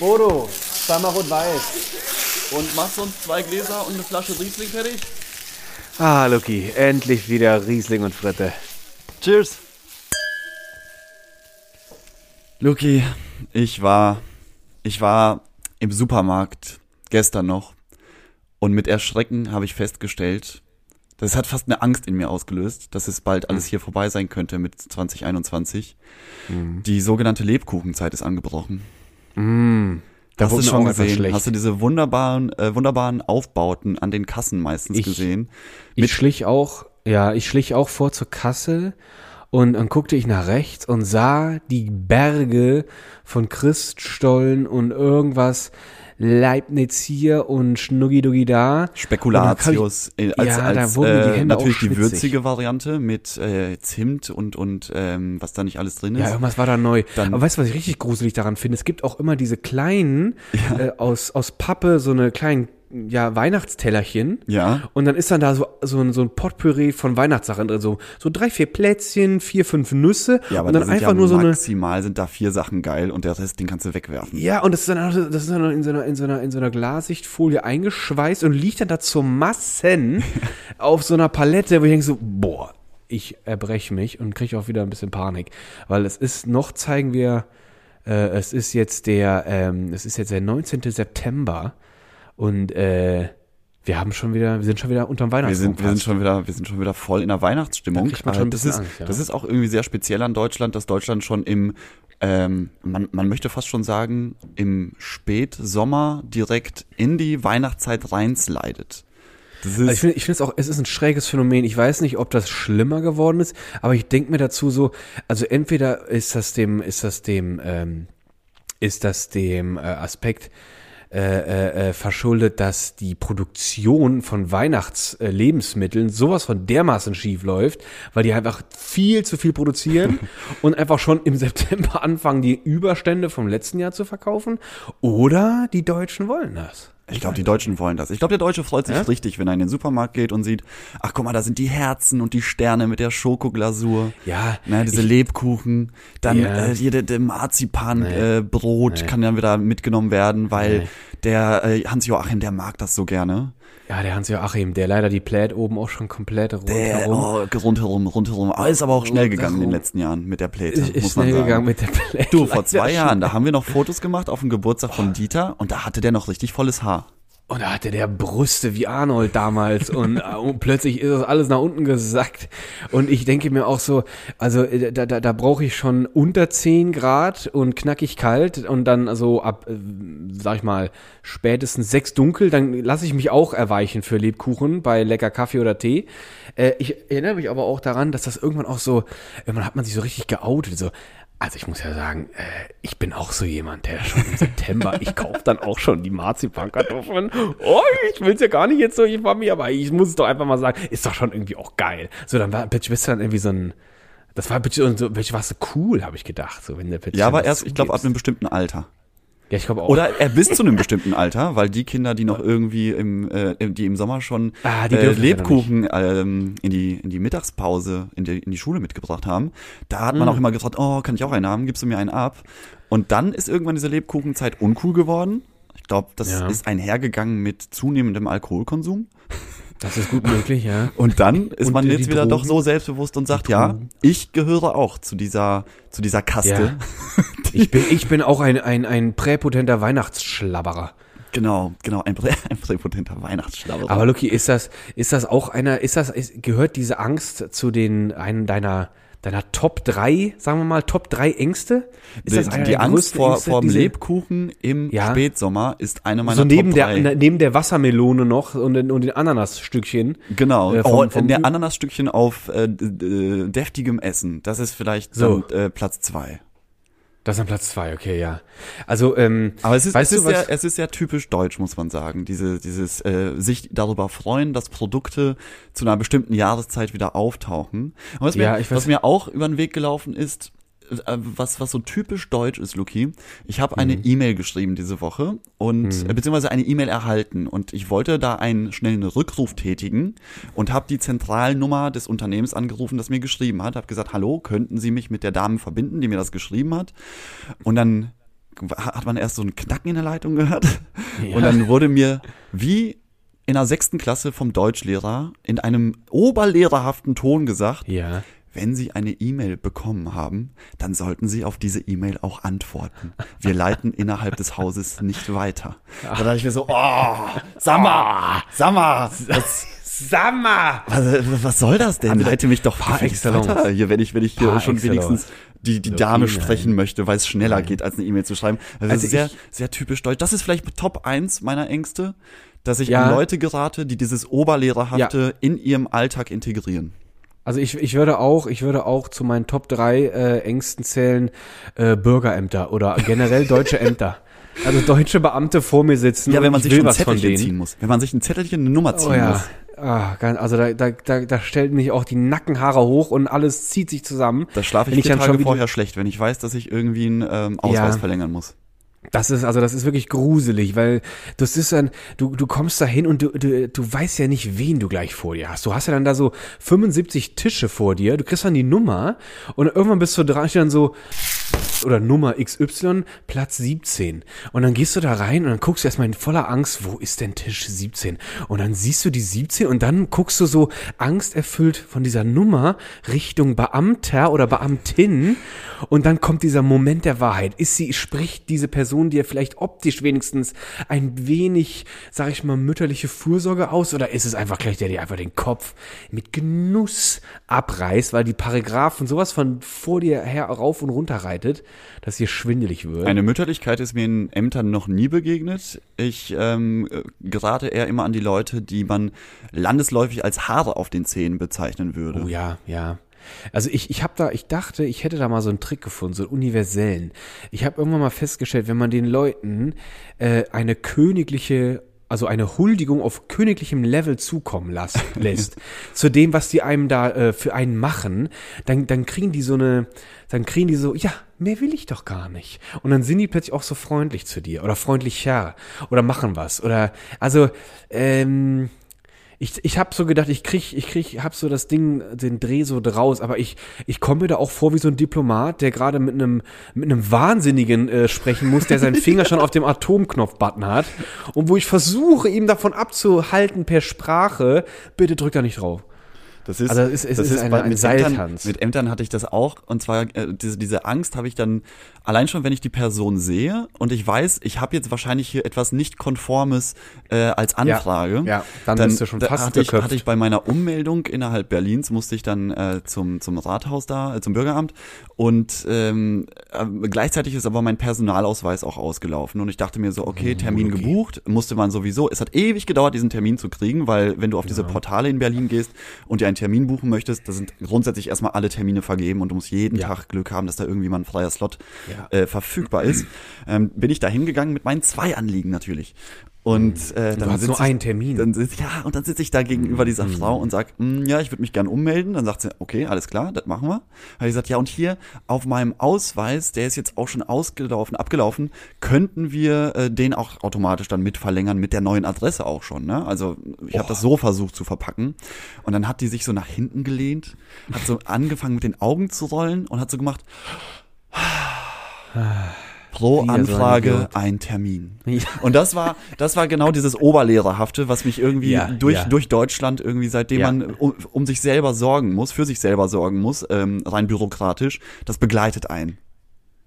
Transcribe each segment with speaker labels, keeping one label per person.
Speaker 1: Bodo, zweimal rot-weiß.
Speaker 2: Und machst du uns zwei Gläser und eine Flasche Riesling fertig?
Speaker 1: Ah, Lucky, endlich wieder Riesling und Fritte.
Speaker 2: Cheers. Luki, ich war, ich war im Supermarkt gestern noch und mit Erschrecken habe ich festgestellt, das hat fast eine Angst in mir ausgelöst, dass es bald alles hier vorbei sein könnte mit 2021.
Speaker 1: Mhm.
Speaker 2: Die sogenannte Lebkuchenzeit ist angebrochen.
Speaker 1: Mm, da
Speaker 2: Hast du schon gesehen?
Speaker 1: schlecht.
Speaker 2: Hast du diese wunderbaren, äh, wunderbaren Aufbauten an den Kassen meistens
Speaker 1: Ich-
Speaker 2: gesehen?
Speaker 1: Ich schlich auch, ja, ich schlich auch vor zur Kasse und dann guckte ich nach rechts und sah die Berge von Christstollen und irgendwas Leibniz hier und Schnuggiduggi da.
Speaker 2: Spekulatius äh, als,
Speaker 1: ja, da
Speaker 2: als
Speaker 1: die
Speaker 2: äh,
Speaker 1: Hände
Speaker 2: natürlich die würzige Variante mit äh, Zimt und und ähm, was da nicht alles drin ist.
Speaker 1: Ja, irgendwas war da neu.
Speaker 2: Dann-
Speaker 1: Aber weißt du, was ich richtig gruselig daran finde? Es gibt auch immer diese kleinen, äh, aus, aus Pappe, so eine kleinen, ja, Weihnachtstellerchen.
Speaker 2: Ja.
Speaker 1: Und dann ist dann da so, so, ein, so ein Potpourri von Weihnachtssachen drin. So, so drei, vier Plätzchen, vier, fünf Nüsse.
Speaker 2: Ja, aber
Speaker 1: und dann
Speaker 2: da sind
Speaker 1: einfach
Speaker 2: ja
Speaker 1: nur so eine.
Speaker 2: maximal sind da vier Sachen geil und der Rest, den kannst du wegwerfen.
Speaker 1: Ja, und das ist dann, das ist dann in so einer, in so einer, in so einer Glassichtfolie eingeschweißt und liegt dann da zur Massen auf so einer Palette, wo ich denke so, boah, ich erbreche mich und kriege auch wieder ein bisschen Panik. Weil es ist, noch zeigen wir, äh, es ist jetzt der, ähm, es ist jetzt der 19. September und äh, wir haben schon wieder, wir sind schon wieder unterm
Speaker 2: Wir
Speaker 1: Weihnachtsbaum.
Speaker 2: sind, wir sind schon wieder, wir sind schon wieder voll in der Weihnachtsstimmung.
Speaker 1: Da ein
Speaker 2: das ist,
Speaker 1: Angst, ja.
Speaker 2: das ist auch irgendwie sehr speziell an Deutschland, dass Deutschland schon im, ähm, man, man möchte fast schon sagen, im Spätsommer direkt in die Weihnachtszeit reinslidet.
Speaker 1: Also ich finde ich finde es auch, es ist ein schräges Phänomen. Ich weiß nicht, ob das schlimmer geworden ist, aber ich denke mir dazu so, also entweder ist das dem, ist das dem, ähm, ist das dem äh, Aspekt äh, äh, äh, verschuldet, dass die Produktion von Weihnachtslebensmitteln äh, sowas von dermaßen schief läuft, weil die einfach viel zu viel produzieren und einfach schon im September anfangen, die Überstände vom letzten Jahr zu verkaufen. Oder die Deutschen wollen das.
Speaker 2: Ich glaube, die Deutschen wollen das. Ich glaube, der Deutsche freut sich
Speaker 1: Ja?
Speaker 2: richtig, wenn er in den Supermarkt geht und sieht, ach guck mal, da sind die Herzen und die Sterne mit der Schokoglasur.
Speaker 1: Ja,
Speaker 2: Na, diese
Speaker 1: ich-
Speaker 2: Lebkuchen. Dann
Speaker 1: Ja.
Speaker 2: äh, hier der, der Marzipanbrot
Speaker 1: Nee.
Speaker 2: äh, Brot
Speaker 1: Nee.
Speaker 2: kann dann wieder mitgenommen werden, weil
Speaker 1: Nee.
Speaker 2: der äh, Hans-Joachim, der mag das so gerne.
Speaker 1: Ja, der Hans-Joachim, der leider die Pläd oben auch schon komplett rundherum.
Speaker 2: oh, rundherum, rundherum. Aber ist aber auch schnell gegangen in den letzten Jahren mit der Pläte,
Speaker 1: ist, ist
Speaker 2: muss man
Speaker 1: schnell
Speaker 2: sagen.
Speaker 1: gegangen mit der Pläd.
Speaker 2: Du, vor zwei Jahren, da haben wir noch Fotos gemacht auf dem Geburtstag von Dieter und da hatte der noch richtig volles Haar.
Speaker 1: Und da hatte der Brüste wie Arnold damals und, äh, und plötzlich ist das alles nach unten gesackt. Und ich denke mir auch so, also äh, da, da, da brauche ich schon unter 10 Grad und knackig kalt und dann also ab, äh, sag ich mal, spätestens sechs dunkel, dann lasse ich mich auch erweichen für Lebkuchen bei lecker Kaffee oder Tee. Ich erinnere mich aber auch daran, dass das irgendwann auch so, irgendwann hat man sich so richtig geoutet, so, also ich muss ja sagen, äh, ich bin auch so jemand, der schon im September, ich kaufe dann auch schon die Marzipankartoffeln. Oh, ich will's ja gar nicht jetzt so, ich war mir, aber ich muss es doch einfach mal sagen, ist doch schon irgendwie auch geil. So, dann war, plötzlich bist du dann irgendwie so ein, das war plötzlich so, plötzlich warst du cool, habe ich gedacht, so, wenn der plötzlich
Speaker 2: Ja, aber erst, ich glaube, ab einem bestimmten Alter.
Speaker 1: Ja, ich glaube auch.
Speaker 2: Oder er bis zu einem bestimmten Alter, weil die Kinder, die noch irgendwie im, äh, die im Sommer schon
Speaker 1: Ah, die
Speaker 2: äh, Lebkuchen ähm, in die in die Mittagspause in die in die Schule mitgebracht haben, da hat man
Speaker 1: Mhm.
Speaker 2: auch immer gefragt, oh, kann ich auch einen haben? Gibst du mir einen ab? Und dann ist irgendwann diese Lebkuchenzeit uncool geworden. Ich glaube, das
Speaker 1: Ja.
Speaker 2: ist einhergegangen mit zunehmendem Alkoholkonsum.
Speaker 1: Das ist gut möglich, ja.
Speaker 2: Und dann ist
Speaker 1: Und
Speaker 2: man
Speaker 1: die
Speaker 2: jetzt wieder
Speaker 1: Drogen?
Speaker 2: doch so selbstbewusst und sagt, ja, ich gehöre auch zu dieser zu dieser Kaste.
Speaker 1: Ich bin, ich bin auch ein, ein, ein präpotenter Weihnachtsschlabberer.
Speaker 2: Genau, genau, ein, prä ein präpotenter Weihnachtsschlauer.
Speaker 1: Aber Lucky, ist das, ist das auch einer, ist das, ist, gehört diese Angst zu den, einen deiner, deiner Top 3, sagen wir mal, Top 3 Ängste? Ist
Speaker 2: die,
Speaker 1: das
Speaker 2: die
Speaker 1: der
Speaker 2: Angst vor,
Speaker 1: Ängste,
Speaker 2: vor dem Lebkuchen im
Speaker 1: Ja.
Speaker 2: Spätsommer ist eine meiner
Speaker 1: So neben
Speaker 2: Top
Speaker 1: der,
Speaker 2: 3.
Speaker 1: neben der Wassermelone noch und, den- und den Ananasstückchen.
Speaker 2: Genau,
Speaker 1: äh, vom-
Speaker 2: oh,
Speaker 1: vom-
Speaker 2: der Ananasstückchen auf äh, deftigem Essen, das ist vielleicht
Speaker 1: So.
Speaker 2: dann, äh, Platz zwei.
Speaker 1: Das ist an Platz 2, okay, ja. Also, ähm,
Speaker 2: Aber es ist, es, ist
Speaker 1: du
Speaker 2: ja,
Speaker 1: was?
Speaker 2: es ist ja typisch deutsch, muss man sagen. Diese, dieses äh, sich darüber freuen, dass Produkte zu einer bestimmten Jahreszeit wieder auftauchen. Und was,
Speaker 1: Ja,
Speaker 2: mir,
Speaker 1: ich weiß-
Speaker 2: was mir auch über den Weg gelaufen ist, was, was so typisch deutsch ist, Luki. Ich habe eine
Speaker 1: Mhm.
Speaker 2: E-Mail geschrieben diese Woche und äh, beziehungsweise eine E-Mail erhalten und ich wollte da einen schnellen Rückruf tätigen und habe die Zentralnummer des Unternehmens angerufen, das mir geschrieben hat. Habe gesagt, hallo, könnten Sie mich mit der Dame verbinden, die mir das geschrieben hat? Und dann hat man erst so einen Knacken in der Leitung gehört.
Speaker 1: Ja.
Speaker 2: Und dann wurde mir wie in der sechsten Klasse vom Deutschlehrer in einem oberlehrerhaften Ton gesagt,
Speaker 1: Ja.
Speaker 2: Wenn Sie eine E-Mail bekommen haben, dann sollten Sie auf diese E-Mail auch antworten. Wir leiten innerhalb des Hauses nicht weiter. Da dachte ich mir so, oh, mal, sag mal, was,
Speaker 1: Sammer!
Speaker 2: was, was soll das denn? Leite mich doch
Speaker 1: Par
Speaker 2: weiter hier, wenn ich, wenn ich hier schon wenigstens die, die Dame sprechen möchte, weil es schneller geht, als eine E-Mail zu schreiben. Das
Speaker 1: Also
Speaker 2: ist sehr, sehr typisch deutsch. Das ist vielleicht Top 1 meiner Ängste, dass ich
Speaker 1: Ja.
Speaker 2: an Leute gerate, die dieses Oberlehrerhafte in ihrem Alltag integrieren.
Speaker 1: Also ich, ich würde auch, ich würde auch zu meinen Top 3 äh, Ängsten zählen, äh, Bürgerämter oder generell deutsche Ämter. Also deutsche Beamte vor mir sitzen.
Speaker 2: Ja, wenn man
Speaker 1: ich
Speaker 2: sich ein Zettelchen ziehen muss. Wenn man sich ein Zettelchen, eine Nummer ziehen
Speaker 1: Oh ja.
Speaker 2: muss.
Speaker 1: Ah, also da, da, da, da stellt mich auch die Nackenhaare hoch und alles zieht sich zusammen.
Speaker 2: Da schlafe
Speaker 1: Wenn
Speaker 2: ich vier Tage vorher schlecht, wenn ich weiß, dass ich irgendwie einen ähm, Ausweis
Speaker 1: Ja.
Speaker 2: verlängern muss.
Speaker 1: Das ist, also das ist wirklich gruselig, weil das ist dann, du, du kommst da hin und du, du, du weißt ja nicht, wen du gleich vor dir hast. Du hast ja dann da so 75 Tische vor dir, du kriegst dann die Nummer und irgendwann bist du dran, steht dann so, oder Nummer XY, Platz 17. Und dann gehst du da rein und dann guckst du erstmal in voller Angst, wo ist denn Tisch 17? Und dann siehst du die 17 und dann guckst du so angsterfüllt von dieser Nummer Richtung Beamter oder Beamtin und dann kommt dieser Moment der Wahrheit. Ist sie, spricht diese Person dir vielleicht optisch wenigstens ein wenig, sag ich mal, mütterliche Fürsorge aus oder ist es einfach gleich der, der einfach den Kopf mit Genuss abreißt, weil die Paragraphen sowas von vor dir her rauf und runter reitet, dass dir schwindelig wird?
Speaker 2: Eine Mütterlichkeit ist mir in Ämtern noch nie begegnet. Ich ähm, äh, gerate eher immer an die Leute, die man landesläufig als Haare auf den Zähnen bezeichnen würde.
Speaker 1: Oh ja, ja. Also ich, ich habe da, ich dachte, ich hätte da mal so einen Trick gefunden, so einen universellen. Ich habe irgendwann mal festgestellt, wenn man den Leuten äh, eine königliche, also eine Huldigung auf königlichem Level zukommen las, lässt, zu dem, was die einem da äh, für einen machen, dann, dann kriegen die so eine, dann kriegen die so, ja, mehr will ich doch gar nicht. Und dann sind die plötzlich auch so freundlich zu dir oder freundlicher oder machen was oder, also, ähm, ich, ich habe so gedacht, ich krieg, ich krieg, hab so das Ding, den Dreh so draus, aber ich, ich komme mir da auch vor wie so ein Diplomat, der gerade mit einem, mit einem Wahnsinnigen äh, sprechen muss, der seinen Finger schon auf dem Atomknopf-Button hat und wo ich versuche, ihm davon abzuhalten per Sprache, bitte drück da nicht drauf.
Speaker 2: Das ist,
Speaker 1: Also es ist- es ist eine-
Speaker 2: bei-
Speaker 1: ein
Speaker 2: mit Ämtern,
Speaker 1: Seiltanz.
Speaker 2: mit Ämtern hatte ich das auch. Und zwar äh, diese, diese Angst habe ich dann allein schon, wenn ich die Person sehe und ich weiß, ich habe jetzt wahrscheinlich hier etwas nicht konformes äh, als Anfrage.
Speaker 1: ja, dann bist du schon fast
Speaker 2: hatte ich, hatte ich bei meiner Ummeldung innerhalb Berlins musste ich dann äh, zum zum Rathaus da, äh, zum Bürgeramt und ähm, äh, gleichzeitig ist aber mein Personalausweis auch ausgelaufen und ich dachte mir so, okay, Termin
Speaker 1: okay.
Speaker 2: gebucht, musste man sowieso. Es hat ewig gedauert, diesen Termin zu kriegen, weil wenn du auf diese Portale in Berlin gehst und dir einen Termin buchen möchtest, da sind grundsätzlich erstmal alle Termine vergeben und du musst jeden
Speaker 1: Ja.
Speaker 2: Tag Glück haben, dass da irgendwie mal ein freier Slot
Speaker 1: Ja.
Speaker 2: äh, verfügbar ist. Ähm, bin ich da hingegangen mit meinen zwei Anliegen natürlich. Und äh, dann
Speaker 1: hast
Speaker 2: sitz
Speaker 1: nur
Speaker 2: ich,
Speaker 1: einen Termin.
Speaker 2: Dann sitz, ja, und dann sitze ich da gegenüber dieser Frau und sag, "Mm, ja, ich würde mich gern ummelden. Dann sagt sie, okay, alles klar, das machen wir. Habe ich gesagt, ja, und hier auf meinem Ausweis, der ist jetzt auch schon ausgelaufen, abgelaufen, könnten wir äh, den auch automatisch dann mit verlängern mit der neuen Adresse auch schon. Ne? Also ich habe das so versucht zu verpacken. Und dann hat die sich so nach hinten gelehnt, hat so angefangen mit den Augen zu rollen und hat so gemacht. Pro
Speaker 1: Wieder so ein
Speaker 2: Anfrage ein Termin.
Speaker 1: Ja.
Speaker 2: Und das war, das war genau dieses Oberlehrerhafte, was mich irgendwie
Speaker 1: Ja,
Speaker 2: durch,
Speaker 1: ja.
Speaker 2: durch Deutschland irgendwie, seitdem man um, um sich selber sorgen muss, für sich selber sorgen muss, ähm, rein bürokratisch, das begleitet einen.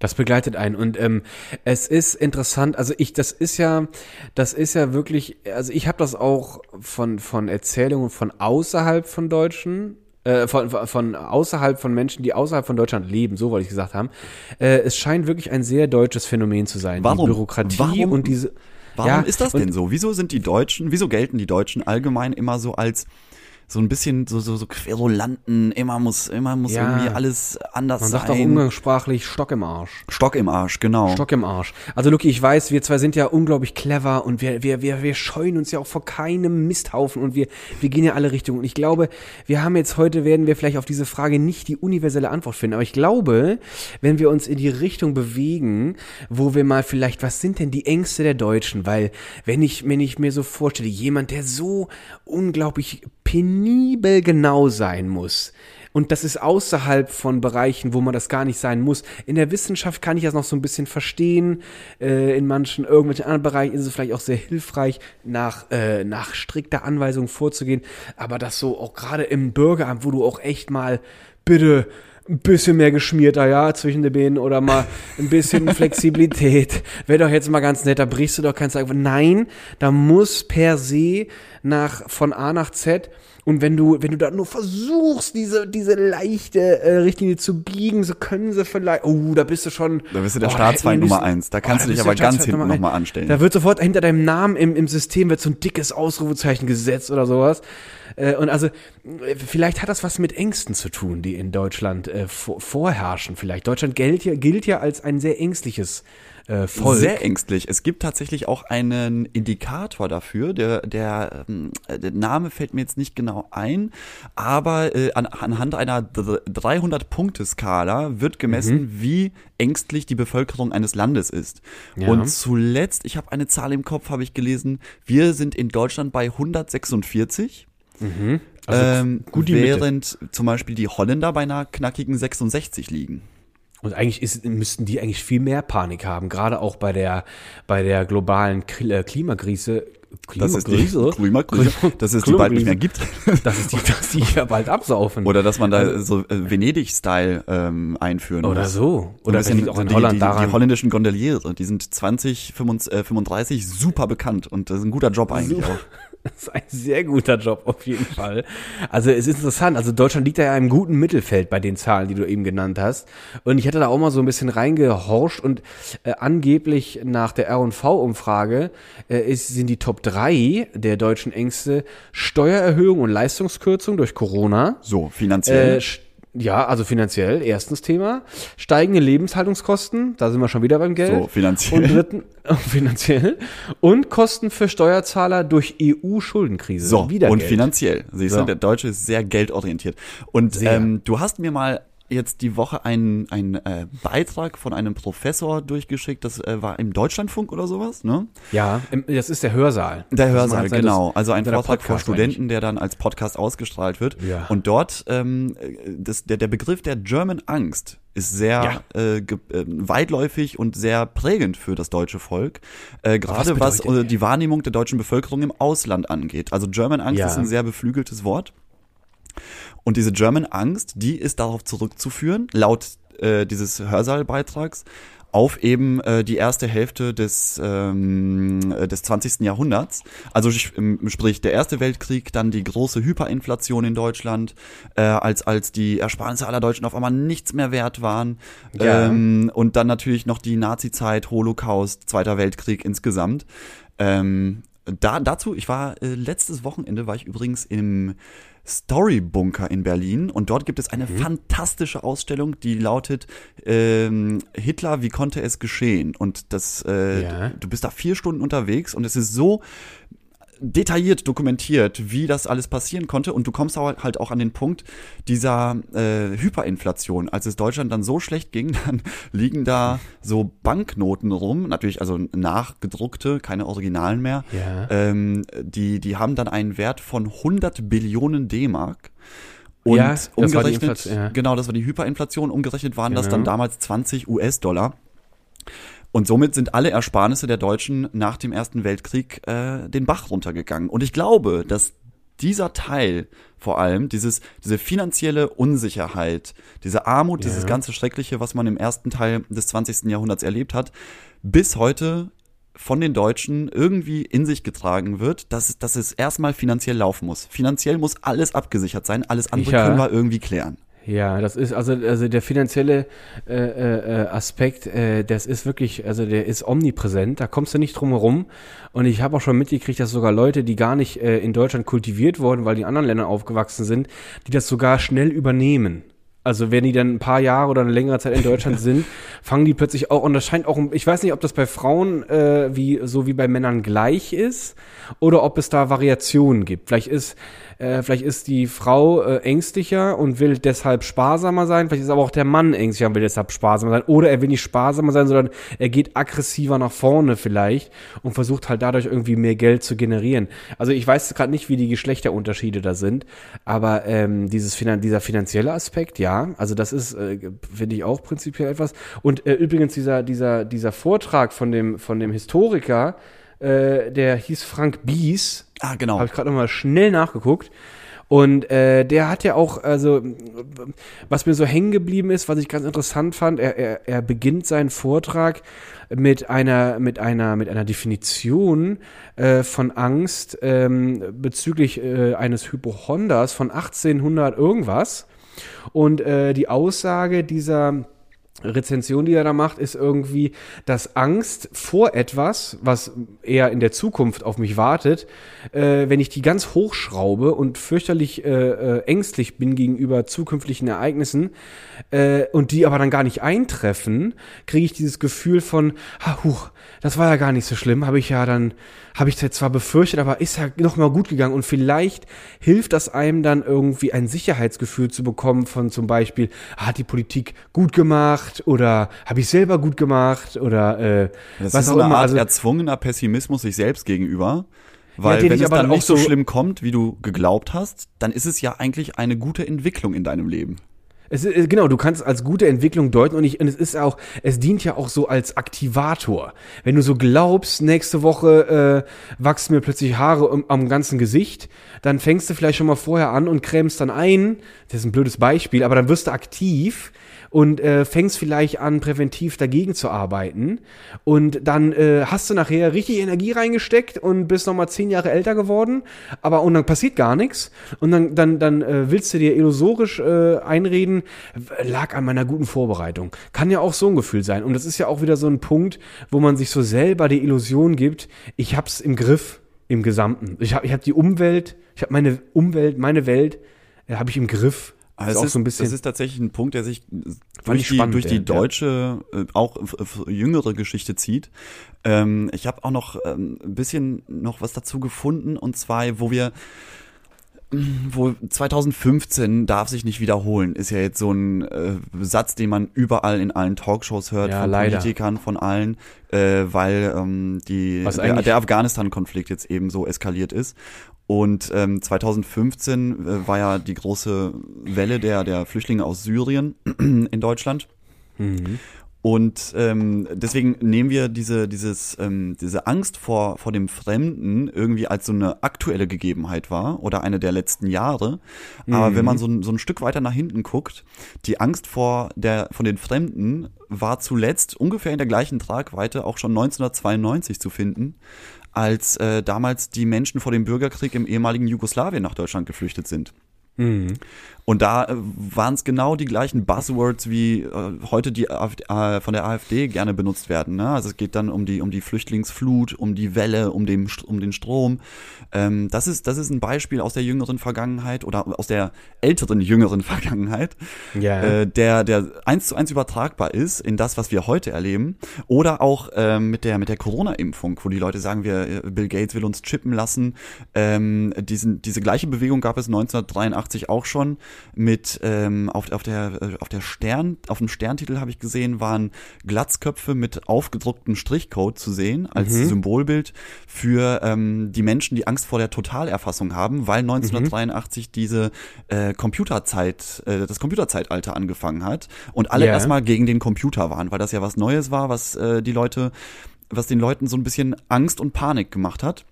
Speaker 1: Das begleitet einen und ähm, es ist interessant. Also ich, das ist ja, das ist ja wirklich. Also ich habe das auch von von Erzählungen von außerhalb von Deutschen, äh, von von außerhalb von Menschen, die außerhalb von Deutschland leben. So wollte ich gesagt haben. Äh, es scheint wirklich ein sehr deutsches Phänomen zu sein.
Speaker 2: Warum?
Speaker 1: Die Bürokratie
Speaker 2: Warum?
Speaker 1: und diese.
Speaker 2: Warum
Speaker 1: ja,
Speaker 2: ist das denn so? Wieso sind die Deutschen, wieso gelten die Deutschen allgemein immer so als so ein bisschen so, so, so Querulanten, immer muss, immer muss
Speaker 1: Ja.
Speaker 2: irgendwie alles anders
Speaker 1: Man sagt auch
Speaker 2: sein.
Speaker 1: umgangssprachlich Stock im Arsch.
Speaker 2: Stock im Arsch, genau.
Speaker 1: Stock im Arsch. Also Luki, ich weiß, wir zwei sind ja unglaublich clever und wir, wir, wir, wir scheuen uns ja auch vor keinem Misthaufen und wir, wir gehen ja alle Richtungen. Und ich glaube, wir haben jetzt heute, werden wir vielleicht auf diese Frage nicht die universelle Antwort finden. Aber ich glaube, wenn wir uns in die Richtung bewegen, wo wir mal vielleicht, was sind denn die Ängste der Deutschen? Weil, wenn ich, wenn ich mir so vorstelle, jemand, der so unglaublich penibel genau sein muss, Und das ist außerhalb von Bereichen, wo man das gar nicht sein muss. In der Wissenschaft kann ich das noch so ein bisschen verstehen. Äh, in manchen irgendwelchen anderen Bereichen ist es vielleicht auch sehr hilfreich, nach, äh, nach strikter Anweisung vorzugehen. Aber das so auch gerade im Bürgeramt, wo du auch echt mal bitte ein bisschen mehr geschmierter, ja, zwischen den Beinen oder mal ein bisschen Flexibilität. Wäre doch jetzt mal ganz nett, da brichst du doch kein Sagen. Nein, da muss per se nach, von A nach Z und wenn du, wenn du da nur versuchst, diese, diese leichte äh, Richtlinie zu biegen, so können sie vielleicht, oh, da bist du schon.
Speaker 2: Da bist du der
Speaker 1: oh,
Speaker 2: Staatsfeind Nummer eins. Da kannst
Speaker 1: oh,
Speaker 2: du dich aber ganz hinten nochmal anstellen.
Speaker 1: Da wird sofort hinter deinem Namen im, im System wird so ein dickes Ausrufezeichen gesetzt oder sowas. Äh, und also, vielleicht hat das was mit Ängsten zu tun, die in Deutschland äh, vor, vorherrschen. Vielleicht. Deutschland gilt ja, gilt ja als ein sehr ängstliches äh, Volk.
Speaker 2: Sehr ängstlich. Es gibt tatsächlich auch einen Indikator dafür. Der, der, ähm, der Name fällt mir jetzt nicht genau ein, aber äh, an, anhand einer 300-Punkte-Skala wird gemessen,
Speaker 1: Mhm.
Speaker 2: wie ängstlich die Bevölkerung eines Landes ist.
Speaker 1: Ja.
Speaker 2: Und zuletzt, ich habe eine Zahl im Kopf, habe ich gelesen, wir sind in Deutschland bei 146.
Speaker 1: Also
Speaker 2: ähm,
Speaker 1: gut die Mitte.
Speaker 2: während zum Beispiel die Holländer bei einer knackigen 66 liegen.
Speaker 1: Und eigentlich ist, müssten die eigentlich viel mehr Panik haben, gerade auch bei der, bei der globalen Kli- äh, Klimakrise.
Speaker 2: Das ist die
Speaker 1: Klimakrise?
Speaker 2: Klimakrise, dass es die bald nicht mehr gibt.
Speaker 1: Dass es die, dass die ja bald absaufen.
Speaker 2: Oder dass man da so äh, Venedig-Style ähm, einführen
Speaker 1: Oder
Speaker 2: muss.
Speaker 1: so. Oder das liegt auch in
Speaker 2: die,
Speaker 1: Holland
Speaker 2: die,
Speaker 1: daran.
Speaker 2: Die holländischen Gondoliere, die sind 20, 35 super bekannt und das ist ein guter Job eigentlich
Speaker 1: Super.
Speaker 2: auch.
Speaker 1: Das ist ein sehr guter Job auf jeden Fall. Also es ist interessant. Also Deutschland liegt da ja im guten Mittelfeld bei den Zahlen, die du eben genannt hast. Und ich hatte da auch mal so ein bisschen reingehorcht und äh, angeblich nach der R&V-Umfrage äh, ist, sind die Top 3 der deutschen Ängste Steuererhöhung und Leistungskürzung durch Corona.
Speaker 2: So, finanziell.
Speaker 1: Äh, ja, also finanziell, erstens Thema. Steigende Lebenshaltungskosten, da sind wir schon wieder beim Geld.
Speaker 2: So, finanziell.
Speaker 1: Und dritten, finanziell. Und Kosten für Steuerzahler durch EU-Schuldenkrise.
Speaker 2: so,
Speaker 1: wieder
Speaker 2: und
Speaker 1: Geld.
Speaker 2: finanziell. Siehst
Speaker 1: So.
Speaker 2: du, der Deutsche ist sehr geldorientiert. Und
Speaker 1: Sehr.
Speaker 2: ähm, du hast mir mal jetzt die Woche einen, einen äh, Beitrag von einem Professor durchgeschickt, das äh, war im Deutschlandfunk oder sowas, ne?
Speaker 1: Ja, im- das ist der Hörsaal.
Speaker 2: Der Hörsaal, genau. Also ein Vortrag vor Studenten, der dann als Podcast ausgestrahlt wird.
Speaker 1: Ja.
Speaker 2: Und dort, ähm, das, der, der Begriff der German Angst ist sehr äh, ge, äh, weitläufig und sehr prägend für das deutsche Volk. Äh, Gerade was,
Speaker 1: bedeutet
Speaker 2: äh, die Wahrnehmung der deutschen Bevölkerung im Ausland angeht. Also German Angst
Speaker 1: Ja.
Speaker 2: ist ein sehr beflügeltes Wort. Und diese German Angst, die ist darauf zurückzuführen, laut äh, dieses Hörsaalbeitrags, auf eben äh, die erste Hälfte des, ähm, äh, des 20. Jahrhunderts. Also sprich der Erste Weltkrieg, dann die große Hyperinflation in Deutschland, äh, als, als die Ersparnisse aller Deutschen auf einmal nichts mehr wert waren.
Speaker 1: Ja.
Speaker 2: Ähm, und dann natürlich noch die Nazi-Zeit, Holocaust, Zweiter Weltkrieg insgesamt. Ähm, da, dazu, ich war äh, letztes Wochenende, war ich übrigens im Storybunker in Berlin und dort gibt es eine fantastische Ausstellung, die lautet ähm, Hitler, wie konnte es geschehen? Und das, äh,
Speaker 1: Ja.
Speaker 2: du bist da vier Stunden unterwegs und es ist so detailliert dokumentiert, wie das alles passieren konnte. Und du kommst halt auch an den Punkt dieser äh, Hyperinflation. Als es Deutschland dann so schlecht ging, dann liegen da so Banknoten rum, natürlich also nachgedruckte, keine Originalen mehr.
Speaker 1: Ja.
Speaker 2: Ähm, die, die haben dann einen Wert von 100 Billionen D-Mark. Und
Speaker 1: Ja, das
Speaker 2: umgerechnet,
Speaker 1: ja.
Speaker 2: genau, das war die Hyperinflation. Umgerechnet waren das
Speaker 1: Genau.
Speaker 2: dann damals 20 US-Dollar. Und somit sind alle Ersparnisse der Deutschen nach dem Ersten Weltkrieg äh, den Bach runtergegangen. Und ich glaube, dass dieser Teil vor allem, dieses, diese finanzielle Unsicherheit, diese Armut,
Speaker 1: Ja.
Speaker 2: dieses ganze Schreckliche, was man im ersten Teil des 20. Jahrhunderts erlebt hat, bis heute von den Deutschen irgendwie in sich getragen wird, dass, dass es erstmal finanziell laufen muss. Finanziell muss alles abgesichert sein, alles andere
Speaker 1: Ja.
Speaker 2: können wir irgendwie klären.
Speaker 1: Ja, das ist also also der finanzielle äh, äh, äh, Aspekt, äh, das ist wirklich, also der ist omnipräsent, da kommst du nicht drum herum. Und ich habe auch schon mitgekriegt, dass sogar Leute, die gar nicht äh, in Deutschland kultiviert wurden, weil die in anderen Ländern aufgewachsen sind, die das sogar schnell übernehmen. Also wenn die dann ein paar Jahre oder eine längere Zeit in Deutschland sind, fangen die plötzlich auch, und das scheint auch, ich weiß nicht, ob das bei Frauen äh, wie so wie bei Männern gleich ist oder ob es da Variationen gibt. Vielleicht ist äh, vielleicht ist die Frau äh, ängstlicher und will deshalb sparsamer sein. Vielleicht ist aber auch der Mann ängstlicher und will deshalb sparsamer sein. Oder er will nicht sparsamer sein, sondern er geht aggressiver nach vorne vielleicht und versucht halt dadurch irgendwie mehr Geld zu generieren. Also ich weiß gerade nicht, wie die Geschlechterunterschiede da sind, aber ähm, dieses Finan dieser finanzielle Aspekt, ja, also das ist, äh, finde ich auch prinzipiell etwas. Und äh, übrigens dieser dieser dieser Vortrag von dem von dem Historiker, äh, der hieß Frank Bies.
Speaker 2: Ah, genau.
Speaker 1: Habe ich gerade nochmal schnell nachgeguckt. Und äh, der hat ja auch, also was mir so hängen geblieben ist, was ich ganz interessant fand, er, er, er beginnt seinen Vortrag mit einer, mit einer, mit einer Definition äh, von Angst ähm, bezüglich äh, eines Hypochonders von 1800 irgendwas. Und äh, die Aussage dieser Rezension, die er da macht, ist irgendwie, dass Angst vor etwas, was eher in der Zukunft auf mich wartet, äh, wenn ich die ganz hochschraube und fürchterlich äh, äh, ängstlich bin gegenüber zukünftigen Ereignissen äh, und die aber dann gar nicht eintreffen, kriege ich dieses Gefühl von, ha, huch, das war ja gar nicht so schlimm, habe ich ja dann, habe ich zwar befürchtet, aber ist ja noch mal gut gegangen und vielleicht hilft das einem dann irgendwie ein Sicherheitsgefühl zu bekommen von zum Beispiel, hat die Politik gut gemacht oder habe ich selber gut gemacht oder äh,
Speaker 2: Das
Speaker 1: was
Speaker 2: ist so
Speaker 1: auch
Speaker 2: eine
Speaker 1: immer.
Speaker 2: Art
Speaker 1: Also,
Speaker 2: erzwungener Pessimismus sich selbst gegenüber. Weil
Speaker 1: den
Speaker 2: wenn es
Speaker 1: aber
Speaker 2: dann nicht so
Speaker 1: so-
Speaker 2: schlimm kommt, wie du geglaubt hast, dann ist es ja eigentlich eine gute Entwicklung in deinem Leben.
Speaker 1: Es ist, genau, du kannst es als gute Entwicklung deuten und, ich, und es ist auch, es dient ja auch so als Aktivator. Wenn du so glaubst, nächste Woche äh, wachsen mir plötzlich Haare am, am ganzen Gesicht, dann fängst du vielleicht schon mal vorher an und cremst dann ein. Das ist ein blödes Beispiel, aber dann wirst du aktiv und äh, fängst vielleicht an, präventiv dagegen zu arbeiten. Und dann äh, hast du nachher richtig Energie reingesteckt und bist nochmal zehn Jahre älter geworden, aber und dann passiert gar nichts. Und dann, dann, dann äh, willst du dir illusorisch äh, einreden, lag an meiner guten Vorbereitung. Kann ja auch so ein Gefühl sein. Und das ist ja auch wieder so ein Punkt, wo man sich so selber die Illusion gibt, ich hab's im Griff im Gesamten. Ich habe ich hab die Umwelt, ich habe meine Umwelt, meine Welt, äh, habe ich im Griff.
Speaker 2: Also
Speaker 1: auch
Speaker 2: ist,
Speaker 1: so ein bisschen.
Speaker 2: das ist tatsächlich ein Punkt, der sich
Speaker 1: ich
Speaker 2: durch die,
Speaker 1: spannend,
Speaker 2: durch die
Speaker 1: ja, ja.
Speaker 2: deutsche, äh, auch jüngere Geschichte zieht. Ähm, ich habe auch noch ähm, ein bisschen noch was dazu gefunden und zwar, wo wir wo 2015 darf sich nicht wiederholen, ist ja jetzt so ein äh, Satz, den man überall in allen Talkshows hört,
Speaker 1: Ja,
Speaker 2: von
Speaker 1: leider.
Speaker 2: Politikern, von allen, äh, weil ähm, die, der, der Afghanistan-Konflikt jetzt eben so eskaliert ist. Und ähm, 2015 äh, war ja die große Welle der, der Flüchtlinge aus Syrien in Deutschland.
Speaker 1: Mhm.
Speaker 2: Und ähm, deswegen nehmen wir diese, dieses, ähm, diese Angst vor, vor dem Fremden irgendwie als so eine aktuelle Gegebenheit wahr oder eine der letzten Jahre. Aber
Speaker 1: Mhm.
Speaker 2: wenn man so, ein- so ein Stück weiter nach hinten guckt, die Angst vor, der, von den Fremden war zuletzt ungefähr in der gleichen Tragweite auch schon 1992 zu finden, als äh, damals die Menschen vor dem Bürgerkrieg im ehemaligen Jugoslawien nach Deutschland geflüchtet sind.
Speaker 1: Mhm.
Speaker 2: Und da äh, waren es genau die gleichen Buzzwords, wie äh, heute die AfD, äh, von der AfD gerne benutzt werden. Ne? Also es geht dann um die um die Flüchtlingsflut, um die Welle, um den St- um den Strom. Ähm, das ist das ist ein Beispiel aus der jüngeren Vergangenheit oder aus der älteren jüngeren Vergangenheit,
Speaker 1: Ja.
Speaker 2: äh, der der eins zu eins übertragbar ist in das, was wir heute erleben. Oder auch ähm, mit der mit der Corona-Impfung, wo die Leute sagen, wir äh, Bill Gates will uns chippen lassen. Ähm, diesen, diese gleiche Bewegung gab es 1983 auch schon mit ähm, auf, auf der äh, auf der Stern auf dem Sterntitel habe ich gesehen waren Glatzköpfe mit aufgedrucktem Strichcode zu sehen als
Speaker 1: Mhm.
Speaker 2: Symbolbild für ähm, die Menschen, die Angst vor der Totalerfassung haben, weil 1983 diese äh, Computerzeit äh, das Computerzeitalter angefangen hat und alle
Speaker 1: Ja.
Speaker 2: erstmal gegen den Computer waren, weil das ja was Neues war, was äh, die Leute was den Leuten so ein bisschen Angst und Panik gemacht hat.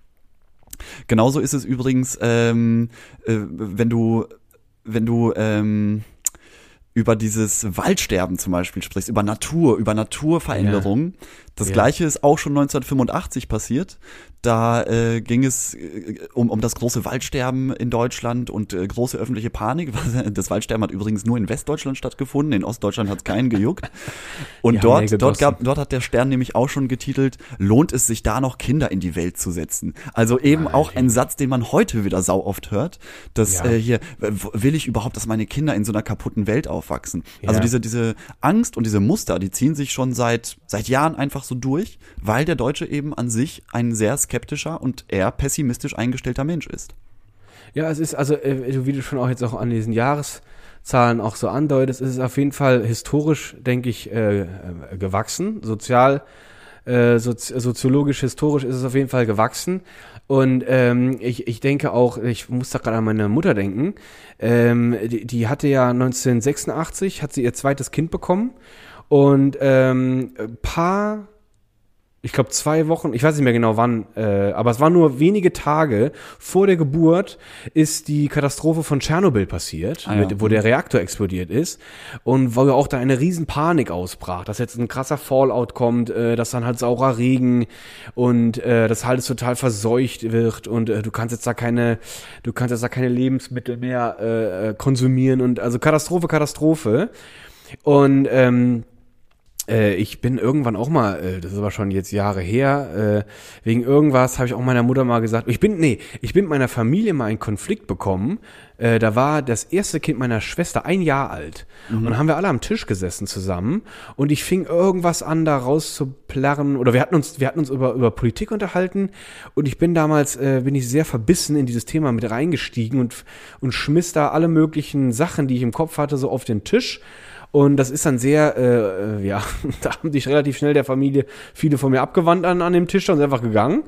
Speaker 2: Genauso ist es übrigens, ähm, äh, wenn du, wenn du ähm, über dieses Waldsterben zum Beispiel sprichst, über Natur, über Naturveränderung, Das
Speaker 1: Ja.
Speaker 2: gleiche ist auch schon 1985 passiert. Da äh, ging es äh, um, um das große Waldsterben in Deutschland und äh, große öffentliche Panik. Das Waldsterben hat übrigens nur in Westdeutschland stattgefunden, in Ostdeutschland hat es keinen gejuckt. Und
Speaker 1: Die
Speaker 2: dort, dort, gab, dort hat der Stern nämlich auch schon getitelt, lohnt es sich da noch Kinder in die Welt zu setzen? Also eben auch ein Satz, den man heute wieder sau oft hört, dass
Speaker 1: Ja.
Speaker 2: äh, hier, will ich überhaupt, dass meine Kinder in so einer kaputten Welt aufwachsen? Also
Speaker 1: Ja.
Speaker 2: diese, diese Angst und diese Muster, die ziehen sich schon seit, seit Jahren einfach so durch, weil der Deutsche eben an sich ein sehr skeptischer und eher pessimistisch eingestellter Mensch ist.
Speaker 1: Ja, es ist also, äh, wie du schon auch jetzt auch an diesen Jahreszahlen auch so andeutest, es ist auf jeden Fall historisch, denke ich, äh, äh, gewachsen. Sozial, äh, sozi soziologisch, historisch ist es auf jeden Fall gewachsen. Und ähm, ich, ich denke auch, ich muss da gerade an meine Mutter denken, ähm, die, die hatte ja 1986, hat sie ihr zweites Kind bekommen und ähm, paar ich glaube zwei Wochen, ich weiß nicht mehr genau wann, äh, aber es waren nur wenige Tage vor der Geburt ist die Katastrophe von Tschernobyl passiert,
Speaker 2: Ah ja.
Speaker 1: mit, wo der Reaktor explodiert ist und wo ja auch da eine riesen Panik ausbrach, dass jetzt ein krasser Fallout kommt, äh, dass dann halt saurer Regen und äh, das alles total verseucht wird und äh, du kannst jetzt da keine, du kannst jetzt da keine Lebensmittel mehr äh, äh, konsumieren und also Katastrophe, Katastrophe und ähm, äh, ich bin irgendwann auch mal, äh, das ist aber schon jetzt Jahre her, äh, wegen irgendwas habe ich auch meiner Mutter mal gesagt, ich bin, nee, ich bin mit meiner Familie mal in Konflikt bekommen. Äh, da war das erste Kind meiner Schwester ein Jahr alt. Und dann haben wir alle am Tisch gesessen zusammen und ich fing irgendwas an, da rauszuplärren. Oder wir hatten uns, wir hatten uns über, über Politik unterhalten und ich bin damals, äh, bin ich sehr verbissen in dieses Thema mit reingestiegen und, und schmiss da alle möglichen Sachen, die ich im Kopf hatte, so auf den Tisch. Und das ist dann sehr, äh, äh, ja, da haben sich relativ schnell der Familie viele von mir abgewandt an, an dem Tisch und sind einfach gegangen.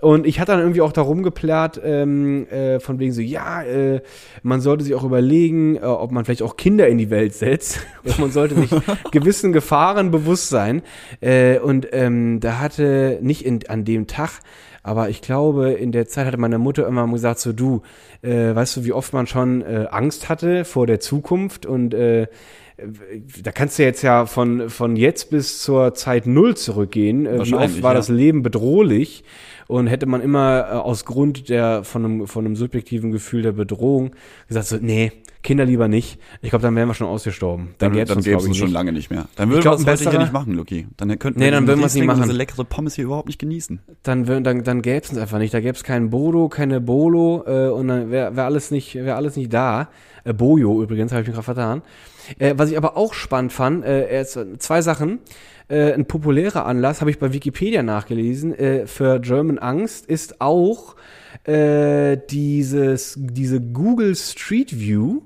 Speaker 1: Und ich hatte dann irgendwie auch darum geplärt, ähm, äh, von wegen so, ja, äh, man sollte sich auch überlegen, äh, ob man vielleicht auch Kinder in die Welt setzt. Und man sollte sich gewissen Gefahren bewusst sein. Äh, und ähm, da hatte nicht in, an dem Tag, aber ich glaube, in der Zeit hatte meine Mutter immer gesagt, so du, äh, weißt du, wie oft man schon äh, Angst hatte vor der Zukunft und äh, da kannst du jetzt ja von, von jetzt bis zur Zeit Null zurückgehen. Äh, Wie oft war
Speaker 2: ja.
Speaker 1: das Leben bedrohlich? Und hätte man immer äh, aus Grund der, von einem, von einem subjektiven Gefühl der Bedrohung gesagt so, nee, Kinder lieber nicht. Ich glaube, dann wären wir schon ausgestorben.
Speaker 2: Dann,
Speaker 1: gäb's
Speaker 2: dann
Speaker 1: uns,
Speaker 2: gäbe es uns schon
Speaker 1: nicht.
Speaker 2: lange nicht mehr. Dann würden wir das
Speaker 1: ein
Speaker 2: heute hier nicht machen, Luki. Dann könnten
Speaker 1: Nee,
Speaker 2: wir
Speaker 1: dann würden wir's nicht machen.
Speaker 2: diese leckere Pommes hier überhaupt nicht genießen.
Speaker 1: Dann, dann, dann gäbe es uns einfach nicht. Da gäbe es keinen Bodo, keine Bolo äh, und dann wäre wär alles, nicht wär alles nicht da. Äh, Bojo übrigens, habe ich mich gerade vertan. Äh, was ich aber auch spannend fand, äh, äh, zwei Sachen. Äh, ein populärer Anlass, habe ich bei Wikipedia nachgelesen, äh, für German Angst ist auch äh, dieses, diese Google Street View.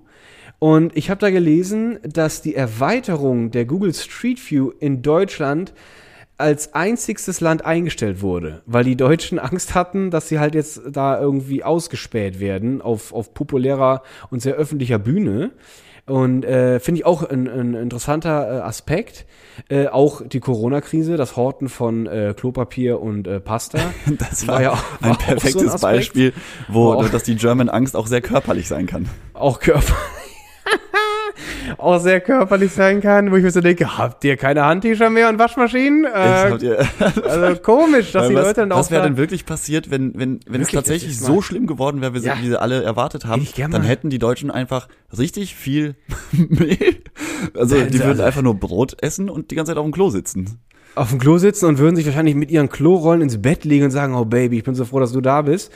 Speaker 1: Und ich habe da gelesen, dass die Erweiterung der Google Street View in Deutschland als einzigstes Land eingestellt wurde, weil die Deutschen Angst hatten, dass sie halt jetzt da irgendwie ausgespäht werden auf, auf populärer und sehr öffentlicher Bühne. Und äh, finde ich auch ein, ein interessanter äh, Aspekt. Äh, auch die Corona-Krise, das Horten von äh, Klopapier und äh, Pasta.
Speaker 2: Das
Speaker 1: War
Speaker 2: war,
Speaker 1: ja auch- war
Speaker 2: ein
Speaker 1: auch so ein
Speaker 2: perfektes. Beispiel, wo
Speaker 1: auch-
Speaker 2: dass die German Angst auch sehr körperlich sein kann.
Speaker 1: auch Körper. auch sehr körperlich sein kann, wo ich mir so denke, habt ihr keine Handtücher mehr und Waschmaschinen? Äh, also komisch, dass die
Speaker 2: was,
Speaker 1: Leute dann auch
Speaker 2: was wäre denn wirklich passiert, wenn, wenn, wenn es tatsächlich so schlimm geworden wäre, wie, sie-
Speaker 1: Ja.
Speaker 2: sie alle erwartet haben, dann hätten die Deutschen einfach richtig viel Mehl. Also die würden einfach nur Brot essen und die ganze Zeit auf dem Klo sitzen.
Speaker 1: Auf dem Klo sitzen und würden sich wahrscheinlich mit ihren Klorollen ins Bett legen und sagen, oh Baby, ich bin so froh, dass du da bist,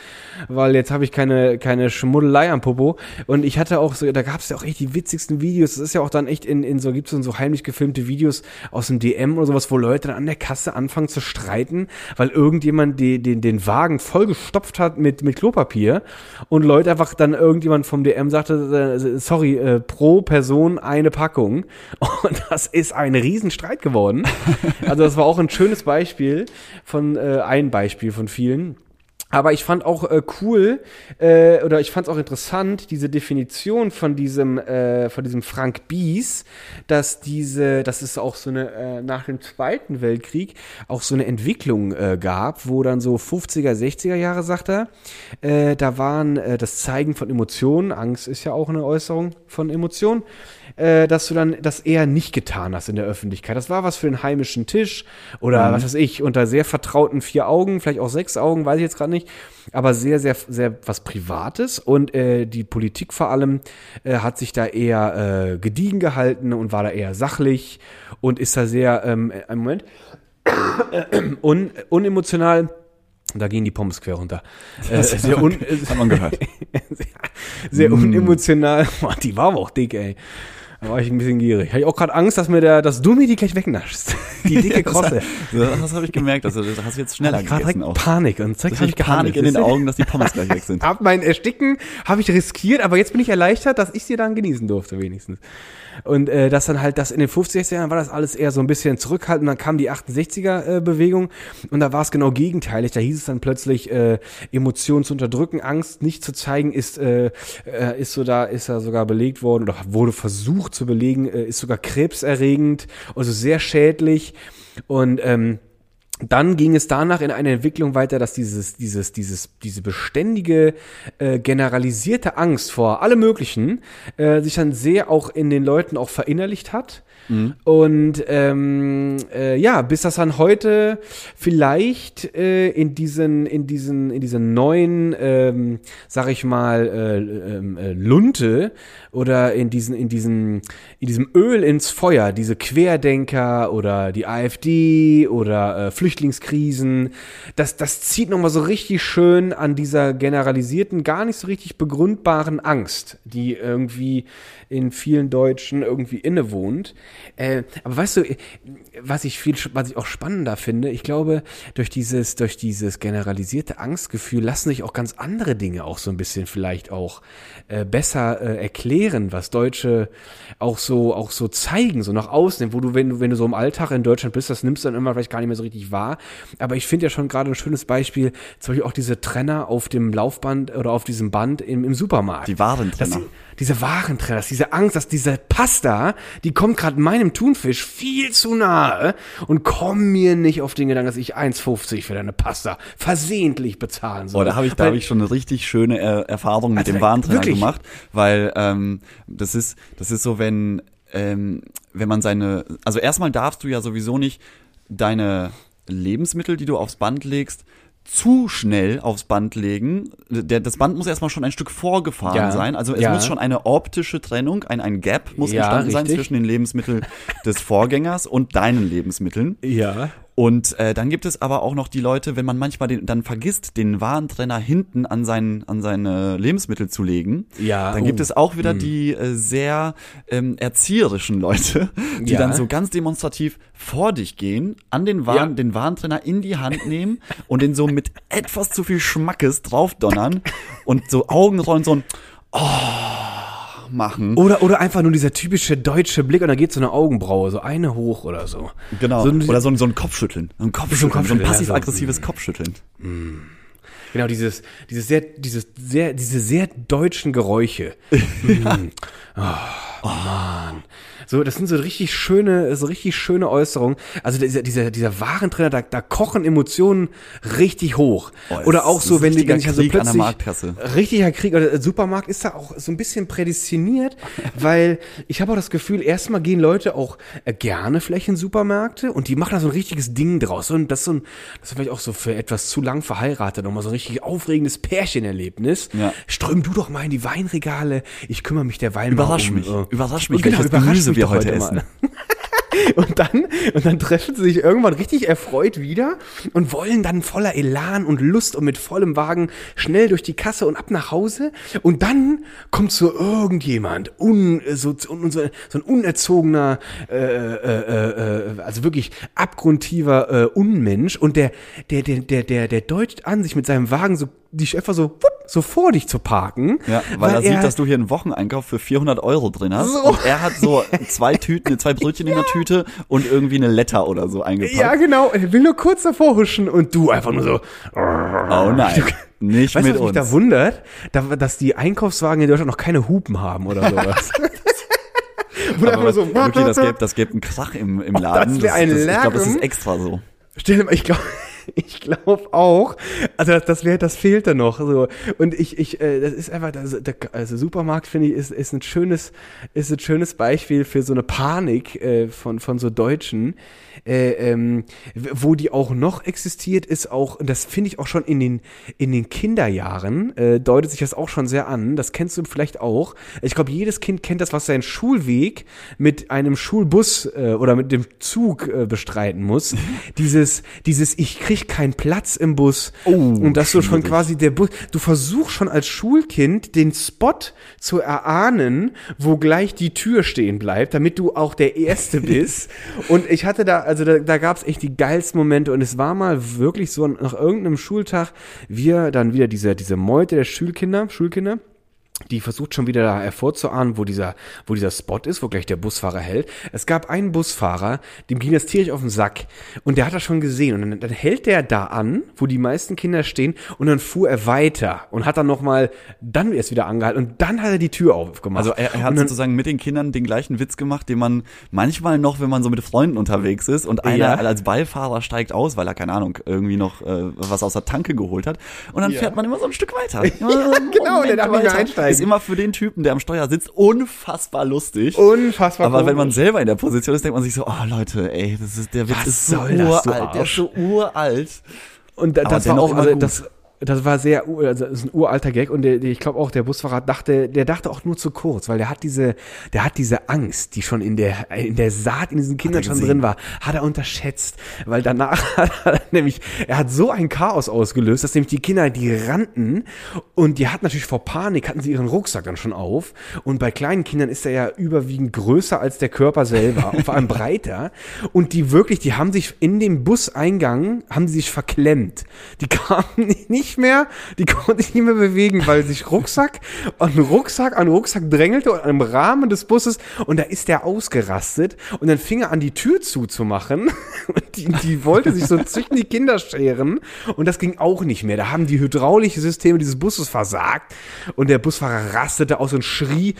Speaker 1: weil jetzt habe ich keine, keine Schmuddelei am Popo. Und ich hatte auch so, da gab es ja auch echt die witzigsten Videos. Das ist ja auch dann echt in, in so, gibt es so heimlich gefilmte Videos aus dem DM oder sowas, wo Leute dann an der Kasse anfangen zu streiten, weil irgendjemand die, den, den Wagen vollgestopft hat mit, mit Klopapier und Leute einfach dann irgendjemand vom DM sagte, äh, sorry, äh, pro Person eine Packung. Und das ist ein Riesenstreit geworden. Also das war auch ein schönes Beispiel von, äh, ein Beispiel von vielen. Aber ich fand auch äh, cool äh, oder ich fand es auch interessant diese Definition von diesem äh, von diesem Frank Bies, dass diese, dass es auch so eine äh, nach dem Zweiten Weltkrieg auch so eine Entwicklung äh, gab, wo dann so 50er, 60er Jahre sagt er, äh, da waren äh, das Zeigen von Emotionen, Angst ist ja auch eine Äußerung von Emotionen, äh, dass du dann das eher nicht getan hast in der Öffentlichkeit. Das war was für den heimischen Tisch oder
Speaker 2: Mhm.
Speaker 1: was weiß ich, unter sehr vertrauten vier Augen, vielleicht auch sechs Augen, weiß ich jetzt gerade nicht, aber sehr, sehr, sehr was Privates und äh, die Politik vor allem äh, hat sich da eher äh, gediegen gehalten und war da eher sachlich und ist da sehr, ähm, äh, einen Moment, un, unemotional. Da gehen die Pommes quer runter. Äh, sehr, un,
Speaker 2: Hat man gehört.
Speaker 1: sehr, sehr
Speaker 2: Mm.
Speaker 1: unemotional. Boah, die war aber auch dick, ey. Da war ich ein bisschen gierig. Habe ich auch gerade Angst, dass mir der, dass du mir die gleich wegnaschst. Die dicke Krosse.
Speaker 2: Das, das habe ich gemerkt. Also, das hast du jetzt schneller
Speaker 1: Hab ich gerade
Speaker 2: gegessen
Speaker 1: direkt
Speaker 2: auch.
Speaker 1: Panik und zack,
Speaker 2: Ich
Speaker 1: habe ich
Speaker 2: Panik in den. Augen, dass die Pommes gleich weg sind.
Speaker 1: Hab mein Ersticken habe ich riskiert, aber jetzt bin ich erleichtert, dass ich sie dann genießen durfte wenigstens. Und äh, das dann halt, das in den 50er Jahren war das alles eher so ein bisschen zurückhaltend. Dann kam die 68er äh, Bewegung und da war es genau gegenteilig. Da hieß es dann plötzlich äh, Emotionen zu unterdrücken, Angst nicht zu zeigen, ist äh, äh, ist so da ist da sogar belegt worden oder wurde versucht zu belegen, äh, ist sogar krebserregend, also sehr schädlich und ähm, dann ging es danach in eine Entwicklung weiter, dass dieses, dieses, dieses, diese beständige äh, generalisierte Angst vor allem Möglichen äh, sich dann sehr auch in den Leuten auch verinnerlicht hat. Und ähm, äh, ja, bis das dann heute vielleicht äh, in diesen, in diesen, in diesen neuen, ähm, sag ich mal, äh, ähm, äh, Lunte oder in diesen, in diesen, in diesem Öl ins Feuer, diese Querdenker oder die AfD oder äh, Flüchtlingskrisen, das, das zieht nochmal so richtig schön an dieser generalisierten, gar nicht so richtig begründbaren Angst, die irgendwie in vielen Deutschen irgendwie innewohnt. Äh, aber weißt du, was ich viel, was ich auch spannender finde, ich glaube, durch dieses, durch dieses generalisierte Angstgefühl lassen sich auch ganz andere Dinge auch so ein bisschen vielleicht auch äh, besser äh, erklären, was Deutsche auch so, auch so zeigen, so nach außen, wo du, wenn du, wenn du so im Alltag in Deutschland bist, das nimmst du dann immer vielleicht gar nicht mehr so richtig wahr. Aber ich finde ja schon gerade ein schönes Beispiel, zum Beispiel auch diese Trenner auf dem Laufband oder auf diesem Band im, im Supermarkt.
Speaker 2: Die Warentrenner.
Speaker 1: Diese Warentrenner, das, diese Angst, dass diese Pasta, die kommt gerade meinem Thunfisch viel zu nahe und komm mir nicht auf den Gedanken, dass ich 1,50 für deine Pasta versehentlich bezahlen soll.
Speaker 2: Oh, da habe ich, da habe ich schon eine richtig schöne er Erfahrung mit
Speaker 1: Also,
Speaker 2: dem
Speaker 1: wirklich?
Speaker 2: gemacht, weil ähm, das ist, das ist so, wenn ähm, wenn man seine, also erstmal darfst du ja sowieso nicht deine Lebensmittel, die du aufs Band legst, zu schnell aufs Band legen. Der, das Band muss erstmal schon ein Stück vorgefahren
Speaker 1: Ja.
Speaker 2: sein. Also es
Speaker 1: Ja.
Speaker 2: muss schon eine optische Trennung, ein, ein Gap muss
Speaker 1: Ja,
Speaker 2: entstanden sein
Speaker 1: richtig.
Speaker 2: zwischen den Lebensmitteln des Vorgängers und deinen Lebensmitteln.
Speaker 1: ja.
Speaker 2: Und äh, dann gibt es aber auch noch die Leute, wenn man manchmal den, dann vergisst, den Warentrenner hinten an, seinen, an seine Lebensmittel zu legen,
Speaker 1: Ja,
Speaker 2: dann gibt
Speaker 1: oh.
Speaker 2: es auch wieder die äh, sehr ähm, erzieherischen Leute, die
Speaker 1: Ja.
Speaker 2: dann so ganz demonstrativ vor dich gehen, an den, Waren,
Speaker 1: Ja.
Speaker 2: den Warentrenner in die Hand nehmen und den so mit etwas zu viel Schmackes draufdonnern und so Augenrollen so ein Oh machen.
Speaker 1: Oder, oder einfach nur dieser typische deutsche Blick und dann geht so eine Augenbraue, so eine hoch oder so.
Speaker 2: Genau.
Speaker 1: So ein-
Speaker 2: Oder so ein, so ein Kopfschütteln. So ein Kopfschütteln. So ein
Speaker 1: Kopfschütteln, ja, so.
Speaker 2: passiv-aggressives Kopfschütteln.
Speaker 1: Genau, dieses, dieses sehr, dieses sehr, diese sehr deutschen Geräusche. Mhm. Oh, Mann. So, das sind so richtig schöne, so richtig schöne Äußerungen. Also dieser, dieser, dieser Warentrenner, da, da kochen Emotionen richtig hoch.
Speaker 2: Oh,
Speaker 1: oder auch so, wenn die, ich also
Speaker 2: Krieg an der
Speaker 1: plötzlich
Speaker 2: Marktkasse.
Speaker 1: richtiger Krieg oder der Supermarkt ist da auch so ein bisschen prädestiniert, weil ich habe auch das Gefühl, erstmal gehen Leute auch äh, gerne vielleicht in Supermärkte und die machen da so ein richtiges Ding draus. Und das ist so ein, das ist vielleicht auch so für etwas zu lang verheiratet nochmal so ein richtig aufregendes Pärchenerlebnis.
Speaker 2: Ja.
Speaker 1: Ström du doch mal in die Weinregale, ich kümmere mich derweil
Speaker 2: Überrasch
Speaker 1: um,
Speaker 2: mich.
Speaker 1: äh,
Speaker 2: Überrasch mich,
Speaker 1: genau,
Speaker 2: welches
Speaker 1: überrasch
Speaker 2: Gemüse
Speaker 1: mich
Speaker 2: wir heute
Speaker 1: mal.
Speaker 2: essen.
Speaker 1: Und dann, und dann treffen sie sich irgendwann richtig erfreut wieder und wollen dann voller Elan und Lust und mit vollem Wagen schnell durch die Kasse und ab nach Hause. Und dann kommt so irgendjemand, un, so, so, so ein unerzogener, äh, äh, äh, also wirklich abgrundtiefer äh, Unmensch und der, der, der, der, der, der deutet an sich mit seinem Wagen so, die einfach so, wupp, so vor dich zu parken.
Speaker 2: Ja, weil, er sieht, dass du hier einen Wocheneinkauf für 400 Euro drin hast. So. Und er hat so zwei Tüten, zwei Brötchen in der Tüte und irgendwie eine Letter oder so eingepackt.
Speaker 1: Ja, genau. Er will nur kurz davor huschen und du einfach nur so.
Speaker 2: Oh nein. Nicht
Speaker 1: weißt
Speaker 2: mit
Speaker 1: du, was
Speaker 2: uns.
Speaker 1: mich da wundert? Da, dass die Einkaufswagen in Deutschland noch keine Hupen haben oder sowas. Oder
Speaker 2: Aber
Speaker 1: einfach
Speaker 2: so, okay, das gäbe das gäbe einen Krach im, im Laden.
Speaker 1: das wär ein
Speaker 2: ich glaube, das
Speaker 1: Lärm.
Speaker 2: ist extra so.
Speaker 1: Stell dir mal, ich glaube, ich glaube auch. Also das, das wäre, das fehlt da noch. So und ich, ich, äh, das ist einfach, das, der, also Supermarkt finde ich ist, ist ein schönes, ist ein schönes Beispiel für so eine Panik äh, von von so Deutschen, äh, ähm, wo die auch noch existiert, ist auch, und das finde ich auch schon in den in den Kinderjahren äh, deutet sich das auch schon sehr an. Das kennst du vielleicht auch. Ich glaube, jedes Kind kennt das, was seinen Schulweg mit einem Schulbus äh, oder mit dem Zug äh, bestreiten muss. dieses, dieses, ich krieg keinen Platz im Bus.
Speaker 2: Oh,
Speaker 1: und dass du schon quasi der Bus, du versuchst schon als Schulkind den Spot zu erahnen, wo gleich die Tür stehen bleibt, damit du auch der Erste bist. und ich hatte da, also da, da gab es echt die geilsten Momente und es war mal wirklich so nach irgendeinem Schultag, wir dann wieder diese, diese Meute der Schulkinder, Schulkinder, die versucht schon wieder da hervorzuahnen, wo dieser, wo dieser Spot ist, wo gleich der Busfahrer hält. Es gab einen Busfahrer, dem ging das tierisch auf den Sack und der hat das schon gesehen und dann, dann hält der da an, wo die meisten Kinder stehen und dann fuhr er weiter und hat dann nochmal, dann erst wieder angehalten und dann hat er die Tür aufgemacht.
Speaker 2: Also er, er hat
Speaker 1: dann,
Speaker 2: sozusagen mit den Kindern den gleichen Witz gemacht, den man manchmal noch, wenn man so mit Freunden unterwegs ist und einer
Speaker 1: Ja.
Speaker 2: als Beifahrer steigt aus, weil er, keine Ahnung, irgendwie noch äh, was aus der Tanke geholt hat. Und dann
Speaker 1: Ja.
Speaker 2: fährt man immer so ein Stück weiter.
Speaker 1: Ja, genau, der darf nicht mehr einsteigen.
Speaker 2: Ist immer für den Typen, der am Steuer sitzt, unfassbar lustig.
Speaker 1: unfassbar
Speaker 2: Aber wenn man
Speaker 1: komisch.
Speaker 2: selber in der Position ist, denkt man sich so, oh Leute, ey, das ist, der Witz
Speaker 1: Was
Speaker 2: ist so uralt, der ist so uralt.
Speaker 1: Und da, das war auch, also das, das war sehr, also das ist ein uralter Gag und der, der, ich glaube auch der Busfahrer dachte, der dachte auch nur zu kurz, weil der hat diese, der hat diese Angst, die schon in der, in der Saat in diesen Kindern schon drin war, hat er unterschätzt, weil danach hat er nämlich, er hat so ein Chaos ausgelöst, dass nämlich die Kinder, die rannten und die hatten natürlich vor Panik, hatten sie ihren Rucksack dann schon auf und bei kleinen Kindern ist er ja überwiegend größer als der Körper selber und vor allem breiter und die wirklich, die haben sich in dem Buseingang, haben die sich verklemmt. Die kamen nicht mehr, die konnten sich nicht mehr bewegen, weil sich Rucksack an Rucksack an Rucksack drängelte und am Rahmen des Busses und da ist der ausgerastet und dann fing er an die Tür zuzumachen und die, die wollte sich so zwischen die Kinder scheren und das ging auch nicht mehr. Da haben die hydraulische Systeme dieses Busses versagt und der Busfahrer rastete aus und schrie,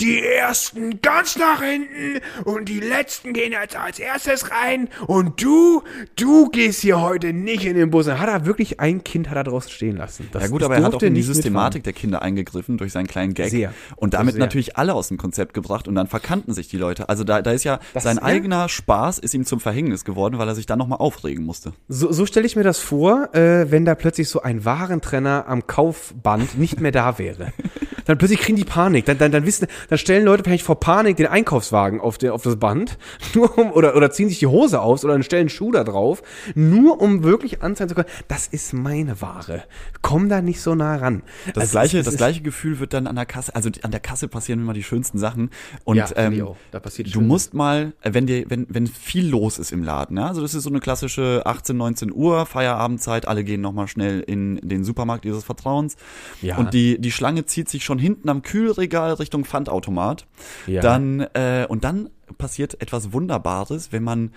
Speaker 1: die ersten ganz nach hinten und die letzten gehen jetzt als erstes rein und du, du gehst hier heute nicht in den Bus. Dann hat er wirklich ein Kind hat er draußen stehen lassen. Das,
Speaker 2: Ja gut, aber er hat auch in die Systematik der Kinder eingegriffen durch seinen kleinen Gag
Speaker 1: Sehr.
Speaker 2: und damit
Speaker 1: Sehr.
Speaker 2: natürlich alle aus dem Konzept gebracht und dann verkannten sich die Leute. Also da, da ist ja
Speaker 1: Das-
Speaker 2: sein
Speaker 1: ja.
Speaker 2: eigener Spaß ist ihm zum Verhängnis geworden, weil er sich dann nochmal aufregen musste.
Speaker 1: So, so stelle ich mir das vor, äh, wenn da plötzlich so ein Warentrenner am Kaufband nicht mehr da wäre. Dann plötzlich kriegen die Panik. Dann, dann, dann wissen, dann stellen Leute vielleicht vor Panik den Einkaufswagen auf, der, auf das Band, nur um, oder, oder ziehen sich die Hose aus oder dann stellen Schuh da drauf, nur um wirklich anzeigen zu können, das ist meine Ware. Komm da nicht so nah ran.
Speaker 2: Das
Speaker 1: Also
Speaker 2: gleiche, das
Speaker 1: es-
Speaker 2: gleiche Gefühl wird dann an der Kasse, also an der Kasse passieren immer die schönsten Sachen. Und
Speaker 1: Ja,
Speaker 2: ähm,
Speaker 1: auch. Da passiert
Speaker 2: du musst mal, äh, wenn dir, wenn, wenn viel los ist im Laden, ja, also das ist so eine klassische 18, 19 Uhr Feierabendzeit, alle gehen nochmal schnell in den Supermarkt ihres Vertrauens.
Speaker 1: Ja.
Speaker 2: Und die, die Schlange zieht sich schon hinten am Kühlregal Richtung Pfandautomat.
Speaker 1: Ja.
Speaker 2: Dann, äh, und dann passiert etwas Wunderbares, wenn man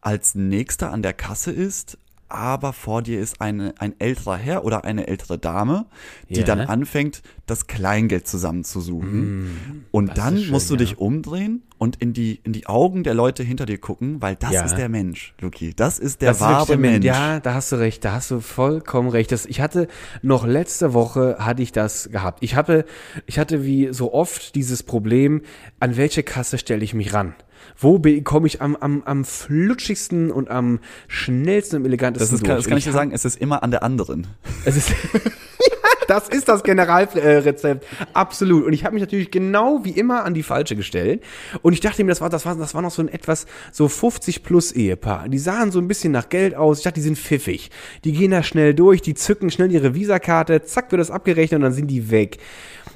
Speaker 2: als Nächster an der Kasse ist, aber vor dir ist eine, ein älterer Herr oder eine ältere Dame, die
Speaker 1: Ja.
Speaker 2: dann anfängt, das Kleingeld zusammenzusuchen. und
Speaker 1: Mm. das
Speaker 2: dann
Speaker 1: schön,
Speaker 2: musst du
Speaker 1: ja.
Speaker 2: dich umdrehen und in die, in die Augen der Leute hinter dir gucken, weil das
Speaker 1: Ja.
Speaker 2: ist der Mensch, Luki. Das ist der
Speaker 1: Das ist
Speaker 2: wahre
Speaker 1: der
Speaker 2: Mensch.
Speaker 1: Ja, da hast du recht, da hast du vollkommen recht. Das, ich hatte noch letzte Woche hatte ich das gehabt. Ich hatte, ich hatte wie so oft dieses Problem, an welche Kasse stelle ich mich ran? Wo komme ich am, am, am flutschigsten und am schnellsten und elegantesten
Speaker 2: Das, ist, kann,
Speaker 1: durch?
Speaker 2: das kann ich dir sagen, es ist immer an der anderen.
Speaker 1: es ist das ist das Generalrezept. Absolut. Und ich habe mich natürlich genau wie immer an die falsche gestellt. Und ich dachte mir, das war, das war, das war noch so ein etwas so 50 plus Ehepaar. Die sahen so ein bisschen nach Geld aus. Ich dachte, die sind pfiffig. Die gehen da schnell durch, die zücken schnell ihre Visakarte, zack, wird das abgerechnet und dann sind die weg.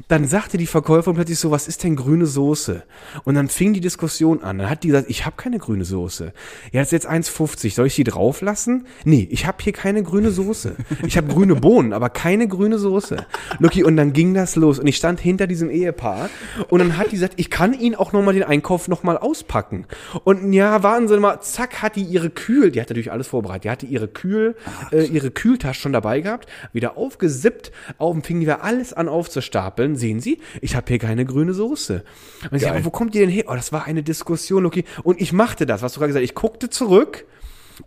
Speaker 1: Dann sagte die Verkäuferin plötzlich so, was ist denn grüne Soße? Und dann fing die Diskussion an. Dann hat die gesagt, ich habe keine grüne Soße. Ja, das ist jetzt 1,50. Soll ich die drauf lassen? Nee, ich habe hier keine grüne Soße. Ich habe grüne Bohnen, aber keine grüne Soße. Soße. Lucky, und dann ging das los und ich stand hinter diesem Ehepaar und dann hat die gesagt, ich kann Ihnen auch nochmal den Einkauf nochmal auspacken. Und ja, Sie mal, zack, hat die ihre Kühl, die hat natürlich alles vorbereitet, die hatte ihre Kühl, äh, ihre Kühltasche schon dabei gehabt, wieder aufgesippt, auf fingen wir alles an aufzustapeln. Sehen Sie, ich habe hier keine grüne Soße. Und ich, aber wo kommt die denn her? Oh, das war eine Diskussion, Lucky. Und ich machte das, was du gerade gesagt hast. Ich guckte zurück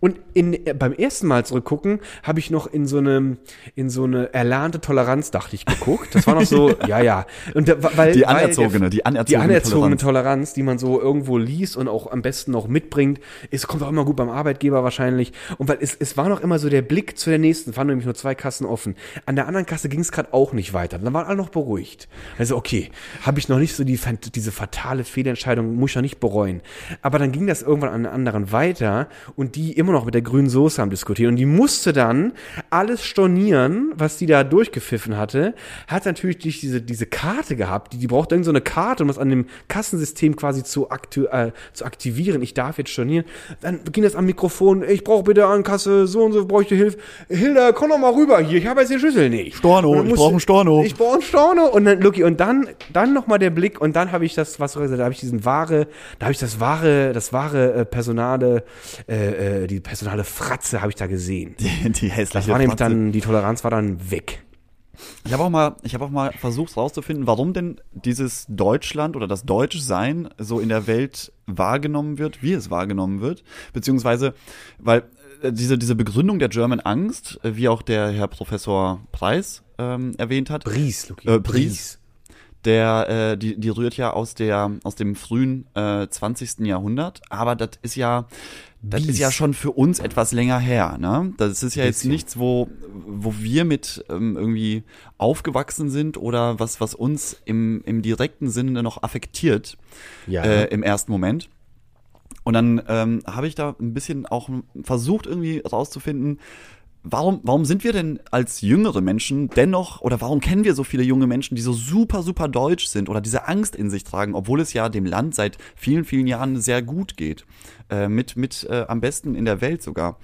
Speaker 1: und in, beim ersten Mal zurückgucken, habe ich noch in so eine, in so eine erlernte Toleranz, dachte ich, geguckt. Das war noch so, ja, ja. Und da, weil,
Speaker 2: die anerzogene, weil der, die anerzogene,
Speaker 1: die anerzogene Toleranz. Toleranz. die man so irgendwo liest und auch am besten noch mitbringt, es kommt auch immer gut beim Arbeitgeber wahrscheinlich. Und weil es, es war noch immer so der Blick zu der nächsten, waren nämlich nur zwei Kassen offen. An der anderen Kasse ging es gerade auch nicht weiter. Dann waren alle noch beruhigt. Also okay, habe ich noch nicht so die, diese fatale Fehlentscheidung, muss ich noch nicht bereuen. Aber dann ging das irgendwann an der anderen weiter und die immer noch mit der grünen Soße am diskutieren. Und die musste dann alles stornieren, was die da durchgepfiffen hatte. Hat natürlich diese, diese Karte gehabt. Die, die braucht irgend so eine Karte, um das an dem Kassensystem quasi zu, aktu äh, zu aktivieren. Ich darf jetzt stornieren. Dann ging das am Mikrofon. Ich brauche bitte an Kasse so und so, bräuchte Hilfe. Hilda, komm doch mal rüber hier. Ich habe jetzt die Schlüssel nicht.
Speaker 2: Storno, ich brauche einen Storno.
Speaker 1: Ich brauche einen Storno. Und dann, Lucky, und dann, dann nochmal der Blick. Und dann habe ich das, was du gesagt hast, da habe ich diesen wahre, da habe ich das wahre, das wahre äh, Personale, äh, äh, die personale Fratze habe ich da gesehen.
Speaker 2: Die, die hässliche
Speaker 1: Das war nämlich dann, die Toleranz war dann weg.
Speaker 2: Ich habe auch mal, ich habe auch mal versucht herauszufinden, warum denn dieses Deutschland oder das Deutschsein so in der Welt wahrgenommen wird, wie es wahrgenommen wird, beziehungsweise, weil äh, diese diese Begründung der German Angst, äh, wie auch der Herr Professor Preis ähm, erwähnt hat,
Speaker 1: Bries, Luki.
Speaker 2: Äh, Bries, der äh, die die rührt ja aus der aus dem frühen äh, 20. Jahrhundert, aber das ist ja das Bies. ist ja schon für uns etwas länger her, ne? Das ist ja jetzt nichts, wo, wo wir mit ähm, irgendwie aufgewachsen sind oder was, was uns im, im direkten Sinne noch affektiert ja. äh, im ersten Moment. Und dann ähm, habe ich da ein bisschen auch versucht, irgendwie rauszufinden, warum, warum sind wir denn als jüngere Menschen dennoch oder warum kennen wir so viele junge Menschen, die so super, super deutsch sind oder diese Angst in sich tragen, obwohl es ja dem Land seit vielen, vielen Jahren sehr gut geht? Äh, mit, mit äh, am besten in der Welt sogar.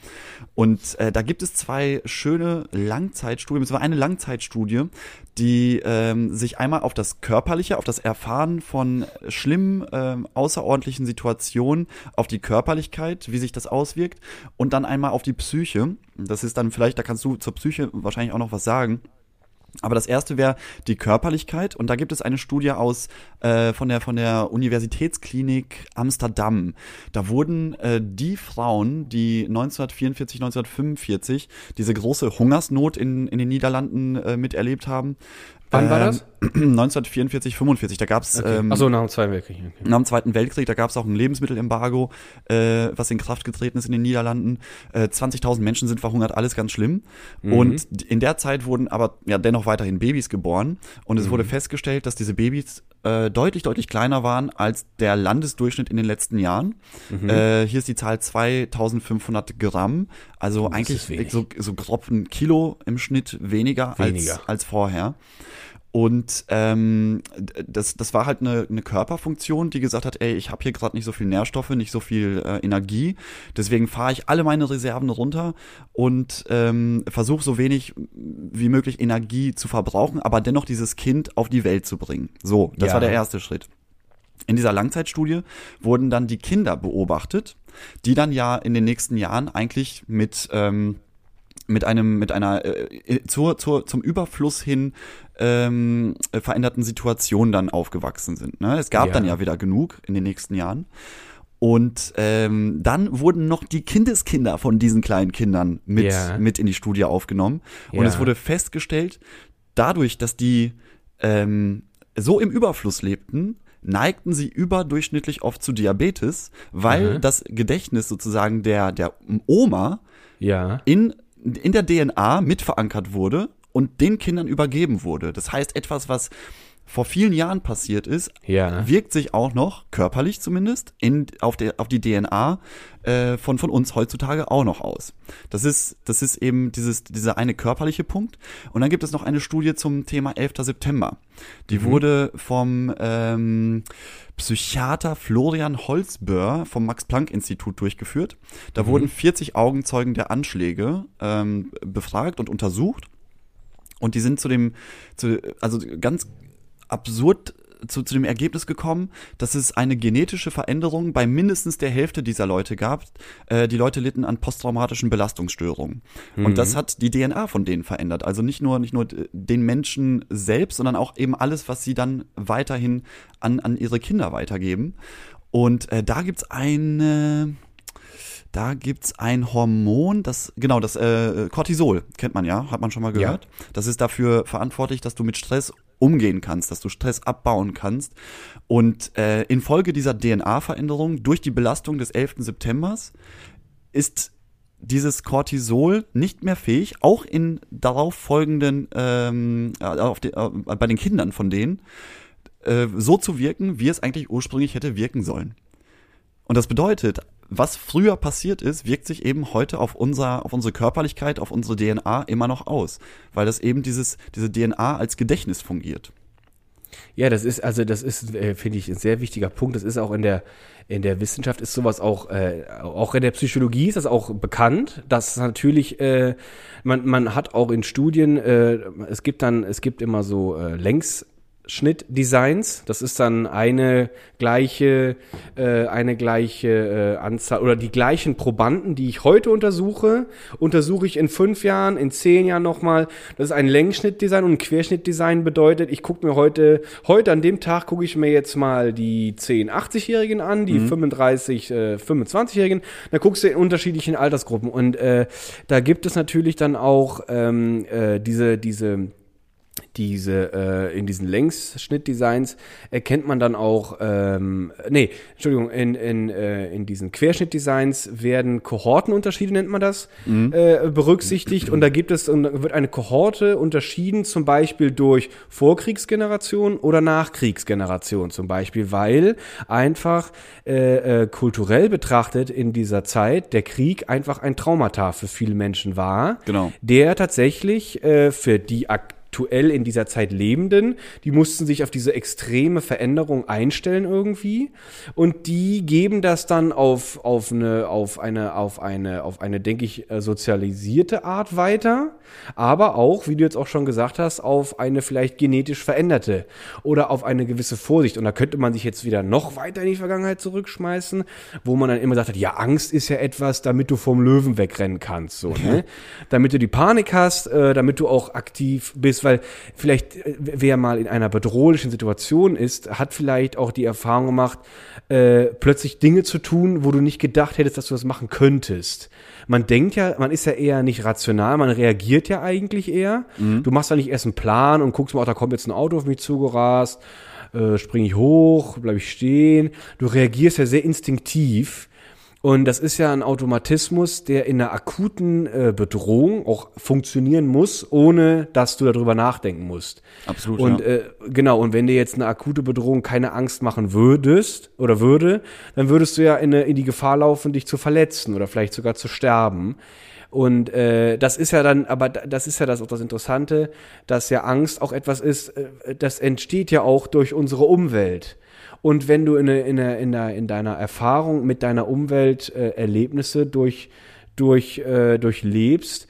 Speaker 2: Und äh, da gibt es zwei schöne Langzeitstudien, es war eine Langzeitstudie, die ähm, sich einmal auf das Körperliche, auf das Erfahren von schlimmen, ähm, außerordentlichen Situationen, auf die Körperlichkeit, wie sich das auswirkt, und dann einmal auf die Psyche. Das ist dann vielleicht, da kannst du zur Psyche wahrscheinlich auch noch was sagen. Aber das erste wäre die Körperlichkeit und da gibt es eine Studie aus äh, von der von der Universitätsklinik Amsterdam. Da wurden äh, die Frauen, die 1944, 1945 diese große Hungersnot in in den Niederlanden äh, miterlebt haben,
Speaker 1: Wann war das?
Speaker 2: 1944, ähm, 45. Da gab's
Speaker 1: okay. ähm, Achso, nach dem Zweiten Weltkrieg.
Speaker 2: Okay. Nach dem Zweiten Weltkrieg, da gab es auch ein Lebensmittelembargo, äh, was in Kraft getreten ist in den Niederlanden. Äh, 20.000 Menschen sind verhungert, alles ganz schlimm. Mhm. Und in der Zeit wurden aber ja dennoch weiterhin Babys geboren. Und es mhm. wurde festgestellt, dass diese Babys äh, deutlich, deutlich kleiner waren als der Landesdurchschnitt in den letzten Jahren. Mhm. Äh, hier ist die Zahl 2500 Gramm, also das eigentlich so, so grob ein Kilo im Schnitt weniger, weniger. Als, als vorher. Und ähm, das, das war halt eine, eine Körperfunktion, die gesagt hat, ey, ich habe hier gerade nicht so viel Nährstoffe, nicht so viel äh, Energie, deswegen fahre ich alle meine Reserven runter und ähm, versuche so wenig wie möglich Energie zu verbrauchen, aber dennoch dieses Kind auf die Welt zu bringen. So, das ja. war der erste Schritt. In dieser Langzeitstudie wurden dann die Kinder beobachtet, die dann ja in den nächsten Jahren eigentlich mit ähm, mit einem mit einer äh, zur, zur zum Überfluss hin ähm, veränderten Situation dann aufgewachsen sind. Ne? Es gab ja. dann ja wieder genug in den nächsten Jahren. Und ähm, dann wurden noch die Kindeskinder von diesen kleinen Kindern mit, yeah. mit in die Studie aufgenommen. Und yeah. es wurde festgestellt, dadurch, dass die ähm, so im Überfluss lebten, neigten sie überdurchschnittlich oft zu Diabetes, weil mhm. das Gedächtnis sozusagen der, der Oma
Speaker 1: ja.
Speaker 2: in in der DNA mit verankert wurde und den Kindern übergeben wurde. Das heißt, etwas, was vor vielen Jahren passiert ist,
Speaker 1: ja.
Speaker 2: wirkt sich auch noch, körperlich zumindest, in, auf, der, auf die DNA äh, von, von uns heutzutage auch noch aus. Das ist, das ist eben dieses, dieser eine körperliche Punkt. Und dann gibt es noch eine Studie zum Thema 11. September. Die mhm. wurde vom ähm, Psychiater Florian Holzböhr vom Max-Planck-Institut durchgeführt. Da mhm. wurden 40 Augenzeugen der Anschläge ähm, befragt und untersucht. Und die sind zu dem, zu, also ganz absurd zu, zu dem Ergebnis gekommen, dass es eine genetische Veränderung bei mindestens der Hälfte dieser Leute gab. Äh, die Leute litten an posttraumatischen Belastungsstörungen. Mhm. Und das hat die DNA von denen verändert. Also nicht nur, nicht nur den Menschen selbst, sondern auch eben alles, was sie dann weiterhin an, an ihre Kinder weitergeben. Und äh, da gibt's eine, da gibt's ein Hormon, das, genau, das äh, Cortisol, kennt man ja, hat man schon mal gehört. Ja. Das ist dafür verantwortlich, dass du mit Stress umgehen kannst, dass du Stress abbauen kannst. Und äh, infolge dieser DNA-Veränderung durch die Belastung des 11. Septembers ist dieses Cortisol nicht mehr fähig, auch in darauf folgenden, ähm, äh, auf die, äh, bei den Kindern von denen, äh, so zu wirken, wie es eigentlich ursprünglich hätte wirken sollen. Und das bedeutet, was früher passiert ist, wirkt sich eben heute auf unser, auf unsere Körperlichkeit, auf unsere DNA immer noch aus, weil das eben dieses, diese DNA als Gedächtnis fungiert.
Speaker 1: Ja, das ist, also das ist, äh, finde ich, ein sehr wichtiger Punkt. Das ist auch in der, in der Wissenschaft ist sowas auch, äh, auch in der Psychologie ist das auch bekannt, dass natürlich, äh, man, man hat auch in Studien, äh, es gibt dann, es gibt immer so äh, Längs, Schnittdesigns. Das ist dann eine gleiche, äh, eine gleiche äh, Anzahl oder die gleichen Probanden, die ich heute untersuche, untersuche ich in fünf Jahren, in zehn Jahren nochmal. Das ist ein Längsschnittdesign und ein Querschnittdesign bedeutet, ich gucke mir heute, heute an dem Tag gucke ich mir jetzt mal die 10 80-Jährigen an, die mhm. 35 äh, 25-Jährigen. Da guckst du in unterschiedlichen Altersgruppen und äh, da gibt es natürlich dann auch ähm, äh, diese diese diese äh, in diesen Längsschnittdesigns erkennt man dann auch ähm, nee Entschuldigung in in äh, in diesen Querschnittdesigns werden Kohortenunterschiede nennt man das mhm. äh, berücksichtigt. Und da gibt es und wird eine Kohorte unterschieden zum Beispiel durch Vorkriegsgeneration oder Nachkriegsgeneration. Zum Beispiel weil einfach äh, äh, kulturell betrachtet in dieser Zeit der Krieg einfach ein Traumata für viele Menschen war
Speaker 2: genau.
Speaker 1: der tatsächlich äh, für die Ak aktuell in dieser Zeit Lebenden, die mussten sich auf diese extreme Veränderung einstellen irgendwie und die geben das dann auf, auf eine, auf eine, auf eine, auf eine, denke ich, äh, sozialisierte Art weiter, aber auch, wie du jetzt auch schon gesagt hast, auf eine vielleicht genetisch veränderte oder auf eine gewisse Vorsicht. Und da könnte man sich jetzt wieder noch weiter in die Vergangenheit zurückschmeißen, wo man dann immer sagt hat, ja, Angst ist ja etwas, damit du vom Löwen wegrennen kannst, so, ne? damit du die Panik hast, äh, damit du auch aktiv bist, weil vielleicht äh, wer mal in einer bedrohlichen Situation ist, hat vielleicht auch die Erfahrung gemacht, äh, plötzlich Dinge zu tun, wo du nicht gedacht hättest, dass du das machen könntest. Man denkt ja, man ist ja eher nicht rational, man reagiert ja eigentlich eher. Mhm. Du machst ja nicht erst einen Plan und guckst mal, oh, da kommt jetzt ein Auto auf mich zugerast, äh, springe ich hoch, bleibe ich stehen. Du reagierst ja sehr instinktiv und das ist ja ein Automatismus, der in einer akuten äh, Bedrohung auch funktionieren muss, ohne dass du darüber nachdenken musst.
Speaker 2: Absolut.
Speaker 1: Und ja. äh, genau, und wenn dir jetzt eine akute Bedrohung keine Angst machen würdest oder würde, dann würdest du ja in, eine, in die Gefahr laufen, dich zu verletzen oder vielleicht sogar zu sterben. Und äh, das ist ja dann, aber das ist ja das auch das Interessante, dass ja Angst auch etwas ist, äh, das entsteht ja auch durch unsere Umwelt. Und wenn du in, in, in, in deiner Erfahrung mit deiner Umwelt äh, Erlebnisse durch, durch, äh, durchlebst,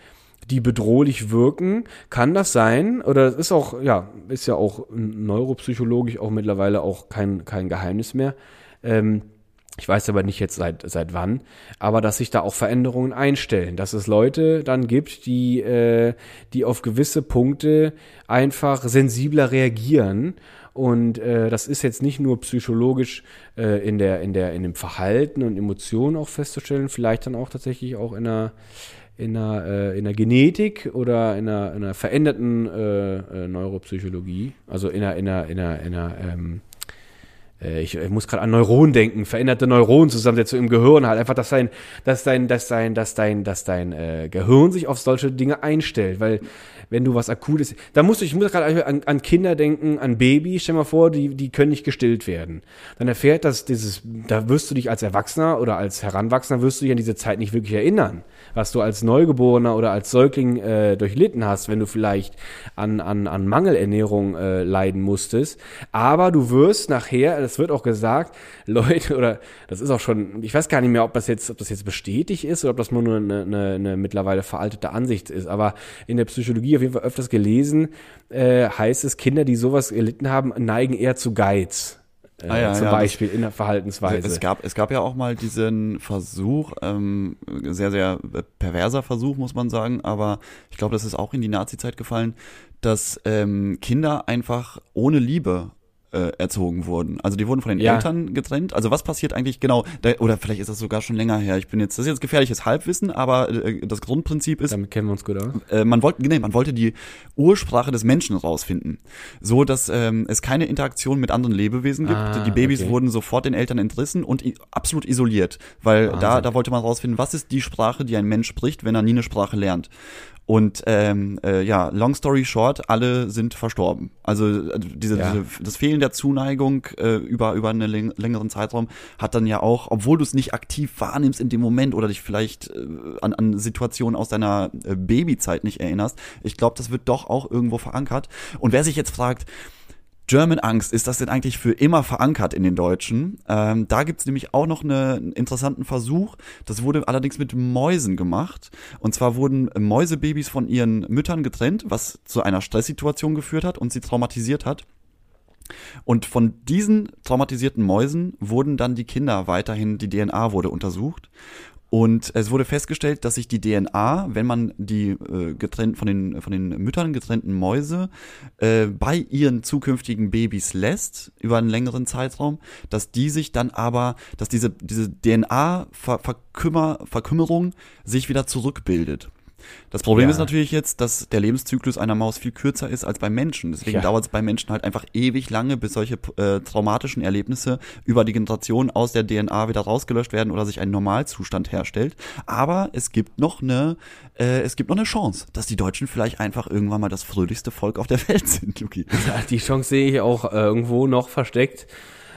Speaker 1: die bedrohlich wirken, kann das sein, oder das ist auch, ja, ist ja auch neuropsychologisch auch mittlerweile auch kein, kein Geheimnis mehr. Ähm, ich weiß aber nicht jetzt seit, seit wann, aber dass sich da auch Veränderungen einstellen, dass es Leute dann gibt, die, äh, die auf gewisse Punkte einfach sensibler reagieren und äh, das ist jetzt nicht nur psychologisch äh, in, der, in, der, in dem Verhalten und Emotionen auch festzustellen, vielleicht dann auch tatsächlich auch in einer, in einer, äh, in der Genetik oder in einer, in einer veränderten äh, äh, Neuropsychologie, also in einer, in einer, in einer, in einer ähm, äh, ich, ich, muss gerade an Neuronen denken, veränderte Neuronenzusammensetzung im Gehirn halt einfach, dass dein, dass dein, dass dein, dass dein, dass dein äh, Gehirn sich auf solche Dinge einstellt, weil wenn du was Akutes, da musst du, ich muss gerade an, an Kinder denken, an Babys, stell mal vor, die, die können nicht gestillt werden. Dann erfährt das dieses, da wirst du dich als Erwachsener oder als Heranwachsender wirst du dich an diese Zeit nicht wirklich erinnern was du als Neugeborener oder als Säugling äh, durchlitten hast, wenn du vielleicht an, an, an Mangelernährung äh, leiden musstest. Aber du wirst nachher, das wird auch gesagt, Leute, oder das ist auch schon, ich weiß gar nicht mehr, ob das jetzt, ob das jetzt bestätigt ist oder ob das nur eine, eine, eine mittlerweile veraltete Ansicht ist. Aber in der Psychologie auf jeden Fall öfters gelesen, äh, heißt es, Kinder, die sowas erlitten haben, neigen eher zu Geiz. Äh,
Speaker 2: Ah ja,
Speaker 1: zum
Speaker 2: ja,
Speaker 1: Beispiel in der Verhaltensweise.
Speaker 2: Es gab, es gab ja auch mal diesen Versuch, ähm, sehr, sehr perverser Versuch, muss man sagen, aber ich glaube, das ist auch in die Nazi-Zeit gefallen, dass ähm, Kinder einfach ohne Liebe äh, erzogen wurden. Also die wurden von den
Speaker 1: Ja.
Speaker 2: Eltern getrennt. Also was passiert eigentlich genau? Da, oder vielleicht ist das sogar schon länger her. Ich bin jetzt, das ist jetzt gefährliches Halbwissen, aber äh, das Grundprinzip ist,
Speaker 1: Damit kennen wir uns gut aus.
Speaker 2: äh, man wollte, nee, man wollte die Ursprache des Menschen rausfinden, so dass ähm, es keine Interaktion mit anderen Lebewesen gibt.
Speaker 1: Ah,
Speaker 2: die Babys
Speaker 1: okay.
Speaker 2: wurden sofort den Eltern entrissen und absolut isoliert, weil da, da wollte man rausfinden, was ist die Sprache, die ein Mensch spricht, wenn er nie eine Sprache lernt. Und ähm, äh, ja, long story short, alle sind verstorben. Also äh, diese,
Speaker 1: Ja.
Speaker 2: diese das Fehlen der Zuneigung äh, über über einen läng längeren Zeitraum hat dann ja auch, obwohl du es nicht aktiv wahrnimmst in dem Moment oder dich vielleicht äh, an, an Situationen aus deiner äh, Babyzeit nicht erinnerst, ich glaube, das wird doch auch irgendwo verankert. Und wer sich jetzt fragt, German Angst, ist das denn eigentlich für immer verankert in den Deutschen? Ähm, da gibt's nämlich auch noch eine, einen interessanten Versuch. Das wurde allerdings mit Mäusen gemacht. Und zwar wurden Mäusebabys von ihren Müttern getrennt, was zu einer Stresssituation geführt hat und sie traumatisiert hat. Und von diesen traumatisierten Mäusen wurden dann die Kinder weiterhin, die DNA wurde untersucht. Und es wurde festgestellt, dass sich die DNA, wenn man die äh, getrennt von den von den Müttern getrennten Mäuse äh, bei ihren zukünftigen Babys lässt über einen längeren Zeitraum, dass die sich dann aber, dass diese diese DNA -Ver Verkümmer, sich wieder zurückbildet. Das Problem
Speaker 1: Ja.
Speaker 2: ist natürlich jetzt, dass der Lebenszyklus einer Maus viel kürzer ist als beim Menschen. Deswegen
Speaker 1: Ja.
Speaker 2: dauert es bei Menschen halt einfach ewig lange, bis solche äh, traumatischen Erlebnisse über die Generation aus der DNA wieder rausgelöscht werden oder sich ein Normalzustand herstellt. Aber es gibt noch eine, äh, es gibt noch eine Chance, dass die Deutschen vielleicht einfach irgendwann mal das fröhlichste Volk auf der Welt sind, Luki.
Speaker 1: Ja, die Chance sehe ich auch äh, irgendwo noch versteckt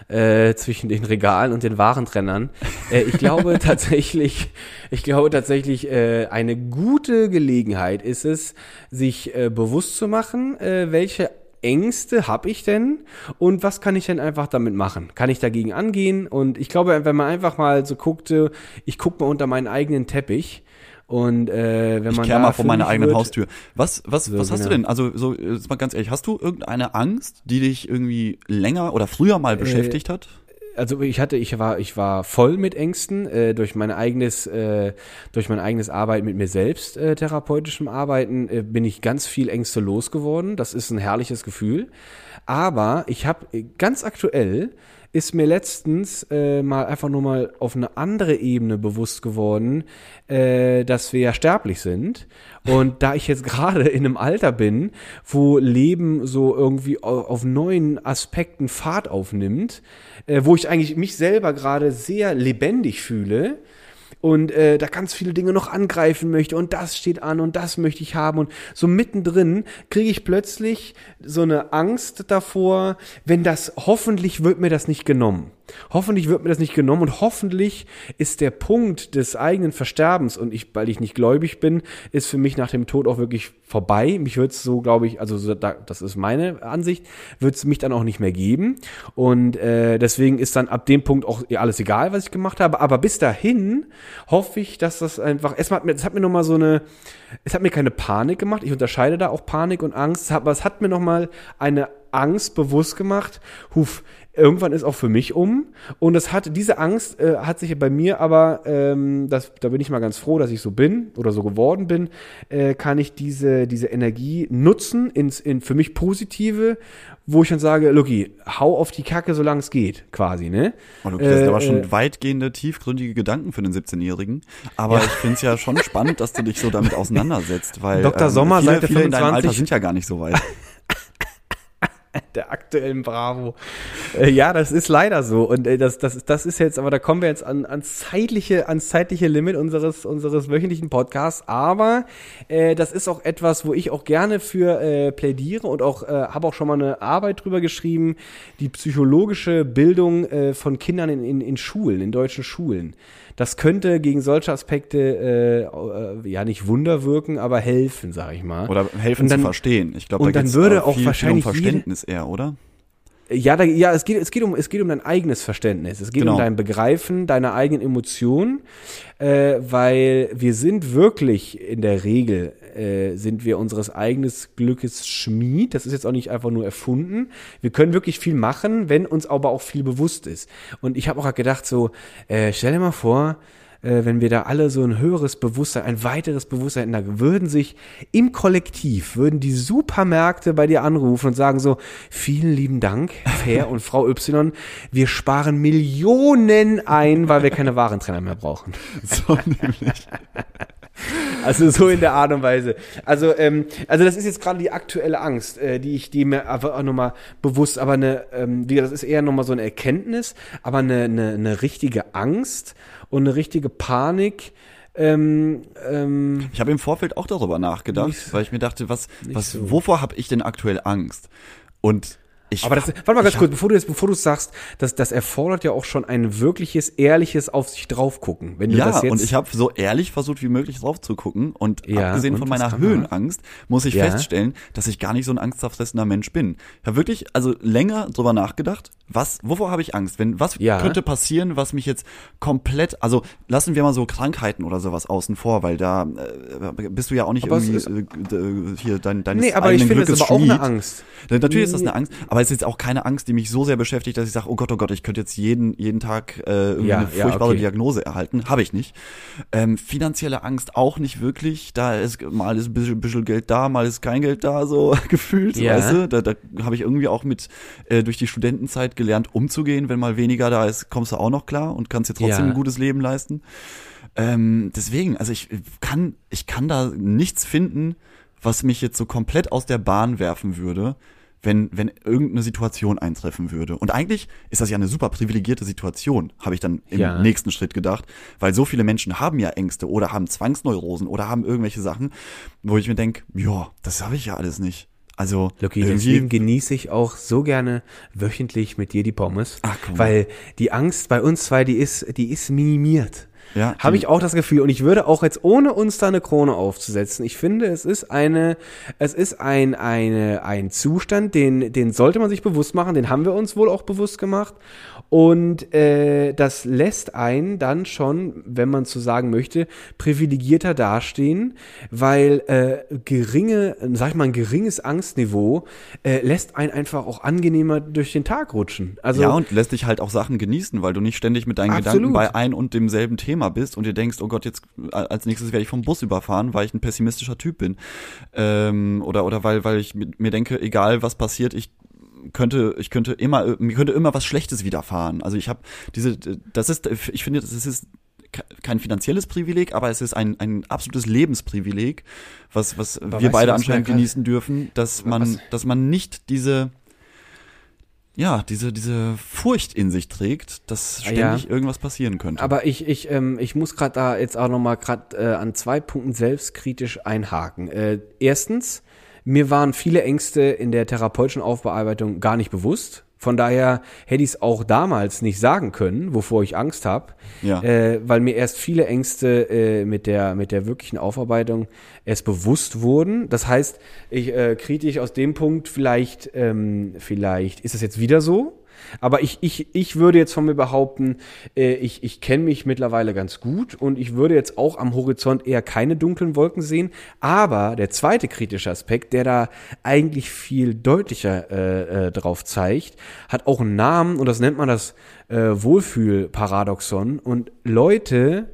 Speaker 1: äh, zwischen den Regalen und den Warentrennern. Äh, ich glaube tatsächlich, ich glaube tatsächlich, äh, eine gute Gelegenheit ist es, sich äh, bewusst zu machen, äh, welche Ängste habe ich denn und was kann ich denn einfach damit machen? Kann ich dagegen angehen? Und ich glaube, wenn man einfach mal so guckte, ich gucke mal unter meinen eigenen Teppich und äh, wenn
Speaker 2: Ich
Speaker 1: man
Speaker 2: kehr
Speaker 1: da
Speaker 2: mal vor meiner eigenen
Speaker 1: wird-
Speaker 2: Haustür. Was, was,
Speaker 1: So,
Speaker 2: was hast du
Speaker 1: genau.
Speaker 2: denn? Also, so, jetzt mal ganz ehrlich, hast du irgendeine Angst, die dich irgendwie länger oder früher mal beschäftigt hat?
Speaker 1: also ich hatte, ich war, ich war voll mit Ängsten äh, durch mein eigenes, äh, durch mein eigenes Arbeiten mit mir selbst, äh, therapeutischem Arbeiten, äh, bin ich ganz viel Ängste losgeworden. Das ist ein herrliches Gefühl. Aber ich habe ganz aktuell ist mir letztens äh, mal einfach nur mal auf eine andere Ebene bewusst geworden, äh, dass wir ja sterblich sind. Und da ich jetzt gerade in einem Alter bin, wo Leben so irgendwie au- auf neuen Aspekten Fahrt aufnimmt, äh, wo ich eigentlich mich selber gerade sehr lebendig fühle, und äh, da ganz viele Dinge noch angreifen möchte und das steht an und das möchte ich haben und so mittendrin kriege ich plötzlich so eine Angst davor, wenn das hoffentlich wird mir das nicht genommen. Hoffentlich wird mir das nicht genommen und hoffentlich ist der Punkt des eigenen Versterbens und ich, weil ich nicht gläubig bin, ist für mich nach dem Tod auch wirklich vorbei. Mich wird es so, glaube ich, also so, da, das ist meine Ansicht, wird es mich dann auch nicht mehr geben und äh, deswegen ist dann ab dem Punkt auch alles egal, was ich gemacht habe. Aber bis dahin hoffe ich, dass das einfach, es hat mir, es hat mir nochmal so eine, es hat mir keine Panik gemacht. Ich unterscheide da auch Panik und Angst, aber es hat mir nochmal eine Angst bewusst gemacht. Huf, irgendwann ist auch für mich um. Und das hat, diese Angst äh, hat sich bei mir aber, ähm, das, da bin ich mal ganz froh, dass ich so bin oder so geworden bin, äh, kann ich diese, diese Energie nutzen ins, in für mich positive, wo ich dann sage, Lucky, hau auf die Kacke, solange es geht, quasi, ne?
Speaker 2: Oh, Luki, das sind
Speaker 1: Äh,
Speaker 2: aber schon
Speaker 1: äh,
Speaker 2: weitgehende, tiefgründige Gedanken für den 17-Jährigen. Aber ich finde es ja schon spannend, dass du dich so damit auseinandersetzt, weil ähm,
Speaker 1: Dr. Sommer,
Speaker 2: viele,
Speaker 1: Seite
Speaker 2: viele in deinem Alter
Speaker 1: 25.
Speaker 2: sind ja gar nicht so weit.
Speaker 1: der aktuellen Bravo. Äh, ja, das ist leider so. Und äh, das, das, das ist jetzt, aber da kommen wir jetzt an, ans zeitliche, ans zeitliche Limit unseres, unseres wöchentlichen Podcasts. Aber äh, das ist auch etwas, wo ich auch gerne für äh, plädiere und auch äh, habe auch schon mal eine Arbeit drüber geschrieben, die psychologische Bildung äh, von Kindern in, in, in Schulen, in deutschen Schulen. Das könnte gegen solche Aspekte äh, äh, ja nicht Wunder wirken, aber helfen, sage ich mal.
Speaker 2: Oder helfen
Speaker 1: dann-
Speaker 2: zu verstehen. Ich glaube, da
Speaker 1: dann würde auch
Speaker 2: viel,
Speaker 1: wahrscheinlich
Speaker 2: viel um Verständnis eher, oder?
Speaker 1: Ja, da, ja, es geht, es geht um, es geht um dein eigenes Verständnis. Es geht
Speaker 2: Genau.
Speaker 1: um dein Begreifen deiner eigenen Emotionen, äh, weil wir sind wirklich in der Regel äh, sind wir unseres eigenes Glückes Schmied. Das ist jetzt auch nicht einfach nur erfunden. Wir können wirklich viel machen, wenn uns aber auch viel bewusst ist. Und ich habe auch gedacht, so, äh, stell dir mal vor, äh, wenn wir da alle so ein höheres Bewusstsein, ein weiteres Bewusstsein, da würden sich im Kollektiv, würden die Supermärkte bei dir anrufen und sagen so, vielen lieben Dank, Herr und Frau Y, wir sparen Millionen ein, weil wir keine Warentrenner mehr brauchen. So nämlich. Also so in der Art und Weise. Also, ähm, also das ist jetzt gerade die aktuelle Angst, äh, die ich, die mir einfach auch nochmal bewusst, aber eine, ähm, wie das ist eher nochmal so eine Erkenntnis, aber eine, eine, eine richtige Angst und eine richtige Panik. Ähm,
Speaker 2: ähm, ich habe im Vorfeld auch darüber nachgedacht, nicht, weil ich mir dachte, was, was, so. wovor habe ich denn aktuell Angst? Und ich
Speaker 1: aber das, warte mal ganz kurz, bevor du jetzt, bevor du sagst, das, das erfordert ja auch schon ein wirkliches, ehrliches auf sich drauf gucken. Wenn du
Speaker 2: ja,
Speaker 1: das jetzt
Speaker 2: und ich habe so ehrlich versucht, wie möglich drauf zu gucken. Und ja, abgesehen und von meiner Höhenangst muss ich ja. feststellen, dass ich gar nicht so ein angstzerfressener Mensch bin. Ich habe wirklich also länger drüber nachgedacht, was, wovor habe ich Angst? Wenn, was ja. könnte passieren, was mich jetzt komplett, also lassen wir mal so Krankheiten oder sowas außen vor, weil da äh, bist du ja auch nicht aber irgendwie äh, hier dein, deines
Speaker 1: Nee, aber ich finde, das ist aber auch eine Angst.
Speaker 2: Natürlich ist das eine Angst, aber es ist jetzt auch keine Angst, die mich so sehr beschäftigt, dass ich sage, oh Gott, oh Gott, ich könnte jetzt jeden, jeden Tag äh, irgendwie ja, eine furchtbare okay. Diagnose erhalten. Habe ich nicht. Ähm, finanzielle Angst auch nicht wirklich. Da ist mal ist ein bisschen, bisschen Geld da, mal ist kein Geld da, so gefühlt, ja. weißt du? Da, da habe ich irgendwie auch mit äh, durch die Studentenzeit gelernt, umzugehen. Wenn mal weniger da ist, kommst du auch noch klar und kannst dir trotzdem ja. ein gutes Leben leisten. Ähm, deswegen, also ich kann, ich kann da nichts finden, was mich jetzt so komplett aus der Bahn werfen würde, wenn, wenn irgendeine Situation eintreffen würde. Und eigentlich ist das ja eine super privilegierte Situation, habe ich dann im ja. nächsten Schritt gedacht, weil so viele Menschen haben ja Ängste oder haben Zwangsneurosen oder haben irgendwelche Sachen, wo ich mir denke, ja, das habe ich ja alles nicht. Also
Speaker 1: Lucky, deswegen genieße ich auch so gerne wöchentlich mit dir die Pommes, Ach, weil die Angst bei uns zwei, die ist, die ist minimiert. Ja, Habe ich auch das Gefühl. Und ich würde auch jetzt, ohne uns da eine Krone aufzusetzen, ich finde, es ist eine, es ist ein, eine, ein Zustand, den, den sollte man sich bewusst machen, den haben wir uns wohl auch bewusst gemacht. Und äh, das lässt einen dann schon, wenn man so sagen möchte, privilegierter dastehen, weil äh, geringe, sag ich mal, ein geringes Angstniveau äh, lässt einen einfach auch angenehmer durch den Tag rutschen.
Speaker 2: Also, ja, und lässt dich halt auch Sachen genießen, weil du nicht ständig mit deinen absolut. Gedanken bei ein und demselben Thema bist und dir denkst, oh Gott, jetzt als nächstes werde ich vom Bus überfahren, weil ich ein pessimistischer Typ bin. Ähm, oder, oder weil, weil ich mir denke, egal was passiert, ich könnte, ich könnte immer, mir könnte immer was Schlechtes widerfahren. Also ich habe diese, das ist, ich finde, das ist kein finanzielles Privileg, aber es ist ein, ein absolutes Lebensprivileg, was, was wir beide du, anscheinend genießen dürfen, dass man, was? dass man nicht diese, ja, diese, diese Furcht in sich trägt, dass ständig ja. irgendwas passieren könnte.
Speaker 1: Aber ich, ich, ähm, ich muss gerade da jetzt auch nochmal gerade äh, an zwei Punkten selbstkritisch einhaken. Äh, erstens, mir waren viele Ängste in der therapeutischen Aufbearbeitung gar nicht bewusst. Von daher hätte ich es auch damals nicht sagen können, wovor ich Angst habe, ja. äh, weil mir erst viele Ängste äh, mit der mit der wirklichen Aufarbeitung erst bewusst wurden. Das heißt, ich äh, kritisch aus dem Punkt vielleicht ähm, vielleicht ist es jetzt wieder so, aber ich, ich, ich würde jetzt von mir behaupten, äh, ich, ich kenne mich mittlerweile ganz gut und ich würde jetzt auch am Horizont eher keine dunklen Wolken sehen. Aber der zweite kritische Aspekt, der da eigentlich viel deutlicher äh, äh, drauf zeigt, hat auch einen Namen und das nennt man das äh, Wohlfühlparadoxon. Und Leute,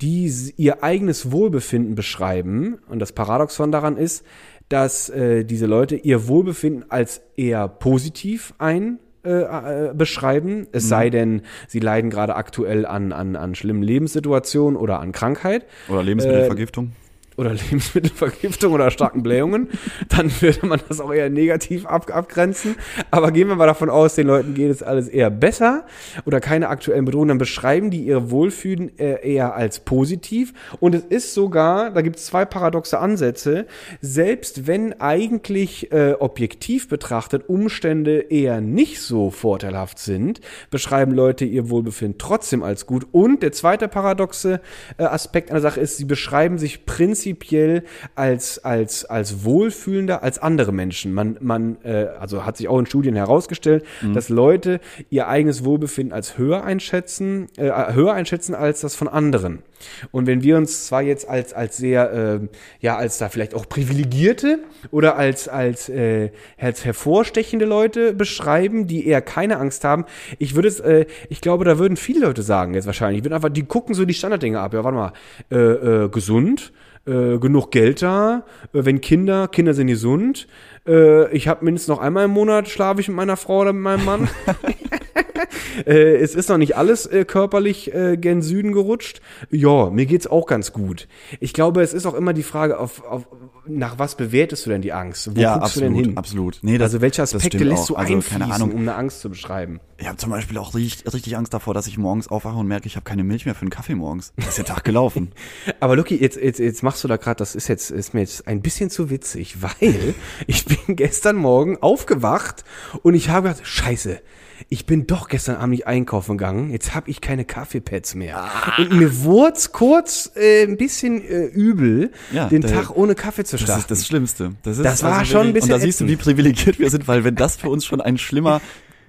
Speaker 1: die ihr eigenes Wohlbefinden beschreiben, und das Paradoxon daran ist, dass äh, diese Leute ihr Wohlbefinden als eher positiv ein äh, äh, beschreiben, es mhm. sei denn, sie leiden gerade aktuell an, an, an schlimmen Lebenssituationen oder an Krankheit.
Speaker 2: Oder Lebensmittelvergiftung. Äh,
Speaker 1: oder Lebensmittelvergiftung oder starken Blähungen, dann würde man das auch eher negativ ab, abgrenzen. Aber gehen wir mal davon aus, den Leuten geht es alles eher besser oder keine aktuellen Bedrohungen, dann beschreiben die ihre Wohlfühlen äh, eher als positiv. Und es ist sogar, da gibt es zwei paradoxe Ansätze, selbst wenn eigentlich äh, objektiv betrachtet Umstände eher nicht so vorteilhaft sind, beschreiben Leute ihr Wohlbefinden trotzdem als gut. Und der zweite paradoxe äh, Aspekt der Sache ist, sie beschreiben sich prinzipiell prinzipiell als, als, als wohlfühlender als andere Menschen. Man, man, äh, also hat sich auch in Studien herausgestellt,
Speaker 2: Mhm.
Speaker 1: dass Leute ihr eigenes Wohlbefinden als höher einschätzen, äh, höher einschätzen als das von anderen. Und wenn wir uns zwar jetzt als, als sehr, äh, ja, als da vielleicht auch privilegierte oder als, als, äh, als hervorstechende Leute beschreiben, die eher keine Angst haben, ich würde es, äh, ich glaube, da würden viele Leute sagen jetzt wahrscheinlich, würden einfach, die gucken so die Standarddinge ab. Ja, warte mal, äh, äh, gesund, äh, genug Geld da, äh, wenn Kinder, Kinder sind gesund, äh, ich habe mindestens noch einmal im Monat schlafe ich mit meiner Frau oder mit meinem Mann. äh, es ist noch nicht alles äh, körperlich äh, gen Süden gerutscht. Ja, mir geht's auch ganz gut. Ich glaube, es ist auch immer die Frage, auf, auf, nach was bewertest du denn die Angst? Wo
Speaker 2: ja,
Speaker 1: guckst
Speaker 2: absolut,
Speaker 1: du denn hin?
Speaker 2: absolut. Nee, das,
Speaker 1: also welche
Speaker 2: das
Speaker 1: Aspekte lässt
Speaker 2: auch.
Speaker 1: du
Speaker 2: also,
Speaker 1: einfließen,
Speaker 2: keine Ahnung.
Speaker 1: um eine Angst zu beschreiben?
Speaker 2: Ich habe zum Beispiel auch richtig, richtig Angst davor, dass ich morgens aufwache und merke, ich habe keine Milch mehr für einen Kaffee morgens. Da ist der Tag gelaufen.
Speaker 1: Aber Lucky, jetzt, jetzt, jetzt machst du da gerade, das ist jetzt, ist mir jetzt ein bisschen zu witzig, weil ich bin gestern Morgen aufgewacht und ich habe gedacht, scheiße, ich bin doch gestern Abend nicht einkaufen gegangen, jetzt habe ich keine Kaffeepads mehr. Und mir wurde kurz äh, ein bisschen äh, übel,
Speaker 2: Ja,
Speaker 1: den
Speaker 2: der-
Speaker 1: Tag ohne Kaffee zu
Speaker 2: Das
Speaker 1: starten.
Speaker 2: ist das Schlimmste. Das, ist
Speaker 1: Das war
Speaker 2: also
Speaker 1: schon ein bisschen
Speaker 2: Und da siehst du, wie privilegiert wir sind, weil wenn das für uns schon ein schlimmer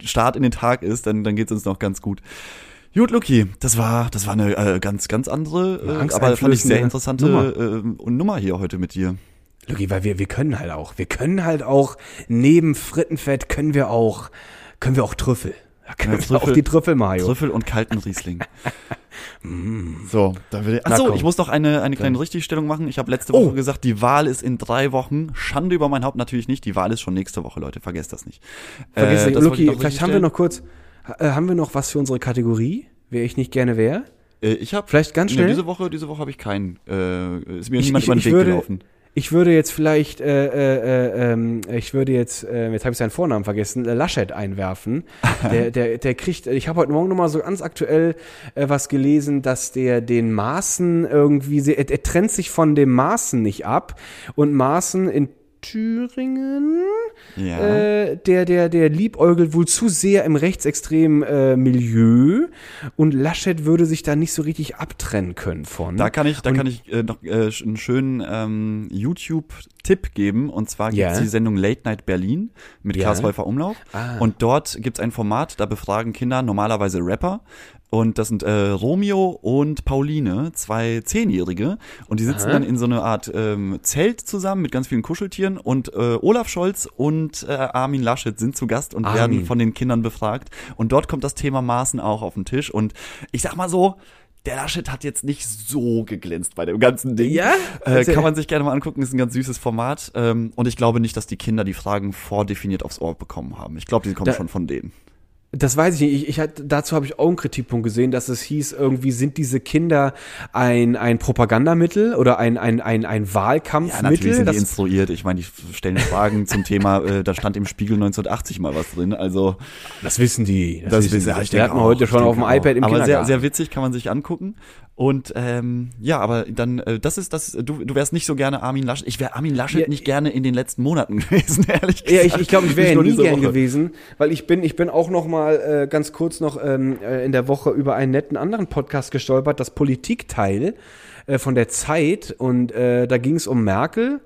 Speaker 2: Start in den Tag ist, dann, dann geht's uns noch ganz gut. Gut, Luki, das war, das war eine äh, ganz, ganz andere, äh, aber fand ich sehr interessante Nummer. Äh, Nummer hier heute mit dir.
Speaker 1: Lucky, weil wir, wir können halt auch, wir können halt auch, neben Frittenfett können wir auch, können wir auch Trüffel. Da können
Speaker 2: Ja,
Speaker 1: wir
Speaker 2: Trüffel-
Speaker 1: auch die Trüffelmayo.
Speaker 2: Trüffel und kalten Riesling. so, da will ich. Achso, ich muss noch eine, eine kleine Richtigstellung machen. Ich habe letzte Woche
Speaker 1: Oh.
Speaker 2: gesagt, die Wahl ist in drei Wochen. Schande über mein Haupt natürlich nicht. Die Wahl ist schon nächste Woche, Leute. Vergesst das nicht.
Speaker 1: Vergiss
Speaker 2: Äh,
Speaker 1: nicht, Luki, vielleicht haben wir noch kurz, äh, haben wir noch was für unsere Kategorie? Wer ich nicht gerne wäre?
Speaker 2: Äh, ich habe
Speaker 1: Vielleicht ganz
Speaker 2: Nee,
Speaker 1: schnell?
Speaker 2: diese Woche, diese Woche habe ich keinen. Äh, ist mir
Speaker 1: Ich-
Speaker 2: niemand
Speaker 1: ich-
Speaker 2: über den Weg
Speaker 1: würde-
Speaker 2: gelaufen.
Speaker 1: Ich würde jetzt vielleicht, äh, äh, äh, ähm, ich würde jetzt, äh, jetzt habe ich seinen Vornamen vergessen, äh, Laschet einwerfen. Der, der, der kriegt, ich habe heute Morgen nochmal so ganz aktuell äh, was gelesen, dass der den Maßen irgendwie, er, er trennt sich von dem Maßen nicht ab und Maßen in Thüringen,
Speaker 2: Ja.
Speaker 1: äh, der, der, der liebäugelt wohl zu sehr im rechtsextremen äh, Milieu und Laschet würde sich da nicht so richtig abtrennen können von.
Speaker 2: Da kann ich, da
Speaker 1: Und-
Speaker 2: kann ich äh, noch äh, einen schönen ähm, YouTube-Tipp geben. Und zwar gibt es
Speaker 1: Ja.
Speaker 2: die Sendung Late Night Berlin mit
Speaker 1: Ja.
Speaker 2: Klaas Häufer Umlauf.
Speaker 1: Ah.
Speaker 2: Und dort gibt es ein Format, da befragen Kinder normalerweise Rapper. Und das sind äh, Romeo und Pauline, zwei Zehnjährige. Und die sitzen
Speaker 1: Aha.
Speaker 2: dann in so einer Art ähm, Zelt zusammen mit ganz vielen Kuscheltieren. Und äh, Olaf Scholz und äh, Armin Laschet sind zu Gast und
Speaker 1: Armin.
Speaker 2: werden von den Kindern befragt. Und dort kommt das Thema Maßen auch auf den Tisch. Und ich sag mal so, der Laschet hat jetzt nicht so geglänzt bei dem ganzen Ding.
Speaker 1: Ja?
Speaker 2: Äh, kann man sich gerne mal angucken, ist ein ganz süßes Format. Ähm, und ich glaube nicht, dass die Kinder die Fragen vordefiniert aufs Ohr bekommen haben. Ich glaube, die kommen
Speaker 1: Da-
Speaker 2: schon von denen.
Speaker 1: Das weiß ich nicht. Ich, ich dazu habe ich auch einen Kritikpunkt gesehen, dass es hieß, irgendwie sind diese Kinder ein, ein Propagandamittel oder ein, ein, ein, ein
Speaker 2: Ja,
Speaker 1: Wahlkampfmittel.
Speaker 2: natürlich sind die
Speaker 1: das,
Speaker 2: instruiert. Ich meine, die stellen Fragen zum Thema, äh, da stand im Spiegel 1980 mal was drin. Also
Speaker 1: das wissen die.
Speaker 2: das
Speaker 1: wissen
Speaker 2: wissen
Speaker 1: die.
Speaker 2: ja, ich
Speaker 1: Die hatten wir
Speaker 2: auch,
Speaker 1: heute schon auf dem iPad im.
Speaker 2: Aber sehr, sehr witzig, kann man sich angucken. Und ähm, ja, aber dann, äh, das ist das, du, du wärst nicht so gerne Armin Laschet. Ich wäre Armin Laschet
Speaker 1: Ja,
Speaker 2: nicht gerne in den letzten Monaten gewesen, ehrlich gesagt.
Speaker 1: Ja, ich, ich glaube, ich wäre ja nie gern
Speaker 2: Woche.
Speaker 1: gewesen, weil ich bin, ich bin auch noch mal äh, ganz kurz noch ähm, äh, in der Woche über einen netten anderen Podcast gestolpert, das Politikteil äh, von der Zeit und äh, da ging es um Merkel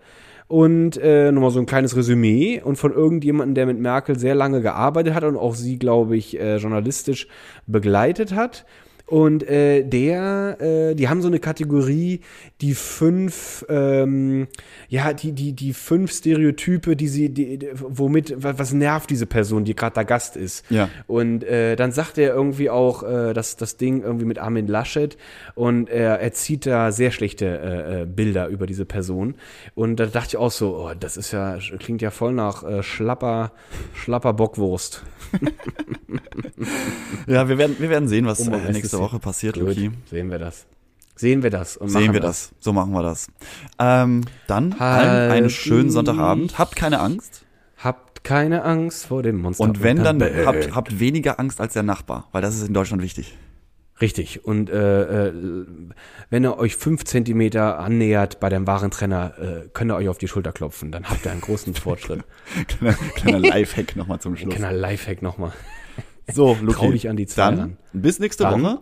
Speaker 1: und äh, nochmal so ein kleines Resümee und von irgendjemandem, der mit Merkel sehr lange gearbeitet hat und auch sie, glaube ich, äh, journalistisch begleitet hat. Und äh, der, äh, die haben so eine Kategorie, die fünf, ähm, ja, die, die, die fünf Stereotype, die sie, die, die, womit, wa- was nervt diese Person, die gerade der Gast ist.
Speaker 2: Ja.
Speaker 1: Und äh, dann sagt er irgendwie auch, äh, dass das Ding irgendwie mit Armin Laschet und er, er zieht da sehr schlechte äh, äh, Bilder über diese Person. Und da dachte ich auch so, oh, das ist ja, klingt ja voll nach äh, schlapper, schlapper Bockwurst.
Speaker 2: Ja, wir werden, wir werden sehen, was
Speaker 1: Um
Speaker 2: äh,
Speaker 1: am
Speaker 2: nächste Woche passiert,
Speaker 1: Gut,
Speaker 2: Luki.
Speaker 1: sehen wir das. Sehen wir das und
Speaker 2: Sehen wir das. So machen wir das. Ähm, dann allen einen schönen
Speaker 1: Halt
Speaker 2: Sonntagabend. Habt keine Angst.
Speaker 1: Habt keine Angst vor dem Monster.
Speaker 2: Und wenn, dann habt, habt weniger Angst als der Nachbar, weil das ist in Deutschland wichtig.
Speaker 1: Richtig. Und äh, äh, wenn ihr euch fünf Zentimeter annähert bei dem Warentrenner, äh, könnt ihr euch auf die Schulter klopfen. Dann habt ihr einen großen Fortschritt.
Speaker 2: Kleiner, kleiner Lifehack nochmal zum Schluss.
Speaker 1: Kleiner Lifehack nochmal.
Speaker 2: So, Luki,
Speaker 1: Trau dich an die zwei
Speaker 2: dann bis nächste
Speaker 1: Dann
Speaker 2: Woche.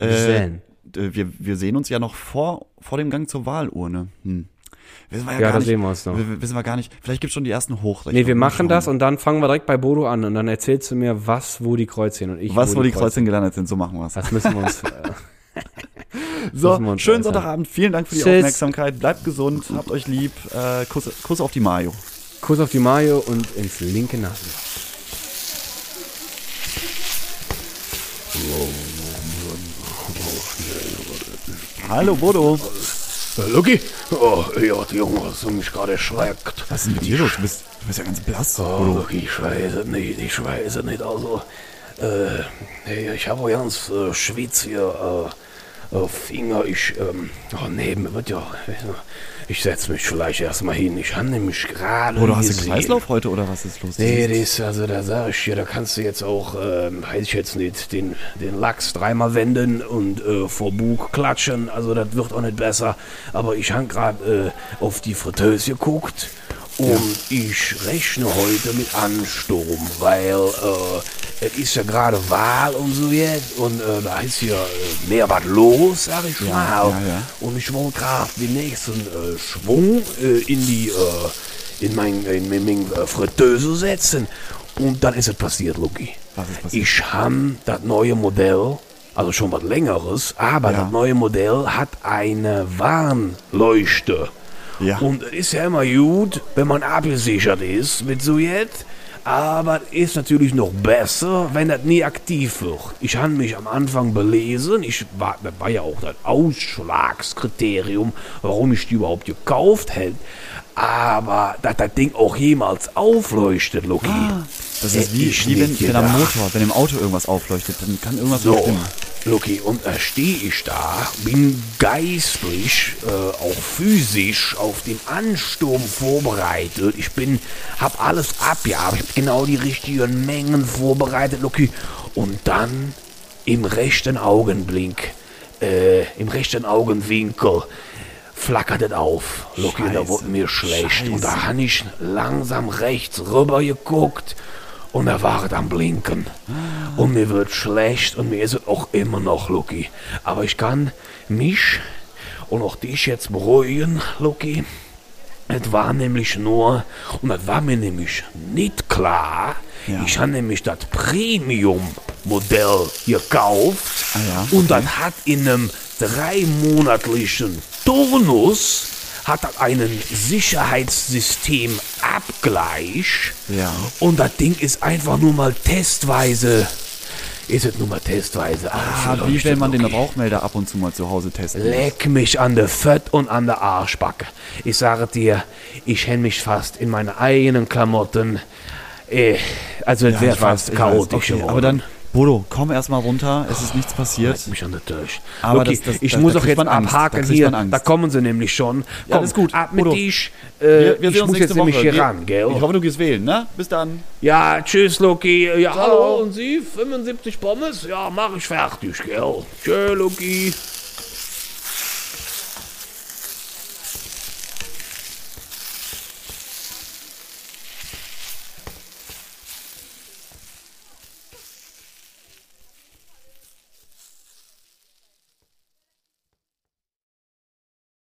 Speaker 2: Äh, wir, wir sehen uns ja noch vor, vor dem Gang zur Wahlurne. Hm. Wissen wir ja,
Speaker 3: Ja,
Speaker 2: gar
Speaker 3: da
Speaker 2: nicht.
Speaker 3: sehen wir uns noch.
Speaker 2: Wissen wir gar nicht. Vielleicht gibt's schon die ersten Hochrechnungen.
Speaker 3: Nee, wir machen das und dann fangen wir direkt bei Bodo an und dann erzählst du mir, was, wo die Kreuzchen und ich.
Speaker 2: Was, wo die Kreuzchen gelandet sind, so machen wir's.
Speaker 3: Das müssen wir uns. Äh,
Speaker 2: So,
Speaker 3: wir uns
Speaker 2: schönen
Speaker 3: äußern.
Speaker 2: Sonntagabend. Vielen Dank für die
Speaker 3: Tschüss.
Speaker 2: Aufmerksamkeit. Bleibt gesund, habt euch lieb. Äh, Kuss, Kuss auf die Mayo.
Speaker 3: Kuss auf die Mayo und ins linke Nasenloch.
Speaker 2: Hallo, Bodo.
Speaker 1: Äh, Lucky? Oh, ja, Junge, hast du mich gerade erschreckt.
Speaker 2: Was ist denn mit dir los? Du bist, du bist ja ganz blass.
Speaker 1: Oh. Lucky, ich weiß es nicht, ich weiß es nicht. Also, äh, ich habe ganz äh, schwitz hier, äh, äh, Finger. Ich, ähm, oh nee, ja, ich setz mich vielleicht erstmal hin. Ich habe nämlich gerade
Speaker 2: Bodo, hast du Kreislauf heute oder was ist los?
Speaker 1: Nee, das ist, also da sag ich dir, da kannst du jetzt auch, ähm, weiß ich jetzt nicht, den, den Lachs dreimal wenden und äh, vor Bug klatschen. Also das wird auch nicht besser. Aber ich habe gerade äh, auf die Fritteuse geguckt und ich rechne heute mit Ansturm, weil äh, es ist ja gerade Wahl und so jetzt und äh, da ist hier äh, mehr was los, sag ich mal. Und ich wollte gerade den nächsten äh, Schwung äh, in die äh, in mein, in mein, mein äh, Fritteuse setzen. Und dann ist es passiert,
Speaker 2: passiert?
Speaker 1: Ich habe das neue Modell, also schon was längeres, aber
Speaker 2: Ja.
Speaker 1: das neue Modell hat eine Warnleuchte.
Speaker 2: Ja.
Speaker 1: Und es ist ja immer gut, wenn man abgesichert ist mit so jetzt. Aber es ist natürlich noch besser, wenn das nie aktiv wird. Ich habe mich am Anfang belesen. Ich war, das war ja auch das Ausschlagskriterium, warum ich die überhaupt gekauft hätte. Aber dass das Ding auch jemals aufleuchtet, Loki.
Speaker 2: Das ist wie, wie wenn,
Speaker 1: nicht
Speaker 2: wenn am. Motor, wenn im Auto irgendwas aufleuchtet, dann kann irgendwas nicht
Speaker 1: So,
Speaker 2: stimmen.
Speaker 1: Lucky, und da stehe ich da, bin geistlich, äh, auch physisch auf den Ansturm vorbereitet. Ich bin, hab alles abgejagt, ich hab genau die richtigen Mengen vorbereitet, Lucky. Und dann im rechten Augenblick, äh, im rechten Augenwinkel, flackert es auf. Lucky, da
Speaker 2: Scheiße,
Speaker 1: wurde mir schlecht. Und da
Speaker 2: scheiße.
Speaker 1: habe ich langsam rechts rüber geguckt und er war am Blinken. Und mir wird schlecht und mir ist es auch immer noch, Lucky. Aber ich kann mich und auch dich jetzt beruhigen, Lucky. Es war nämlich nur, und das war mir nämlich nicht klar,
Speaker 2: Ja.
Speaker 1: ich habe nämlich das Premium-Modell gekauft
Speaker 2: Ah ja,
Speaker 1: und das hat in einem dreimonatlichen Turnus hat einen Sicherheitssystemabgleich
Speaker 2: Ja.
Speaker 1: und das Ding ist einfach nur mal testweise, ist es nur mal testweise
Speaker 2: Ah, wie
Speaker 1: aufgeleuchtet,
Speaker 2: wenn man den
Speaker 1: okay.
Speaker 2: Rauchmelder ab und zu mal zu Hause testet.
Speaker 1: Leck mich an der Fett und an der Arschbacke. Ich sage dir, ich hänge mich fast in meine eigenen Klamotten. Äh, also es
Speaker 2: Ja,
Speaker 1: wäre
Speaker 2: weiß,
Speaker 1: fast
Speaker 2: weiß.
Speaker 1: chaotisch
Speaker 2: Okay,
Speaker 1: geworden.
Speaker 2: aber dann, Bodo, komm erst mal runter. Es ist nichts passiert.
Speaker 1: Halt mich an der Tisch.
Speaker 2: Aber
Speaker 1: okay,
Speaker 2: das- das-
Speaker 1: ich
Speaker 2: da-
Speaker 1: muss auch jetzt.
Speaker 2: Da
Speaker 1: abhaken hier. Da kommen sie nämlich schon.
Speaker 2: Ja, alles gut.
Speaker 1: Ab mit
Speaker 2: Bodo.
Speaker 1: dich. Äh,
Speaker 2: Wir, wir
Speaker 1: ich
Speaker 2: sehen uns
Speaker 1: muss jetzt
Speaker 2: nächste
Speaker 1: nämlich
Speaker 2: Woche.
Speaker 1: hier
Speaker 2: Wir-
Speaker 1: ran, gell?
Speaker 2: Ich hoffe, du gehst wählen, ne? Bis dann.
Speaker 1: Ja, tschüss, Loki. Ja,
Speaker 2: Ciao.
Speaker 1: hallo. Und Sie? 75 Pommes? Ja, mach ich fertig, gell? Tschö, Loki.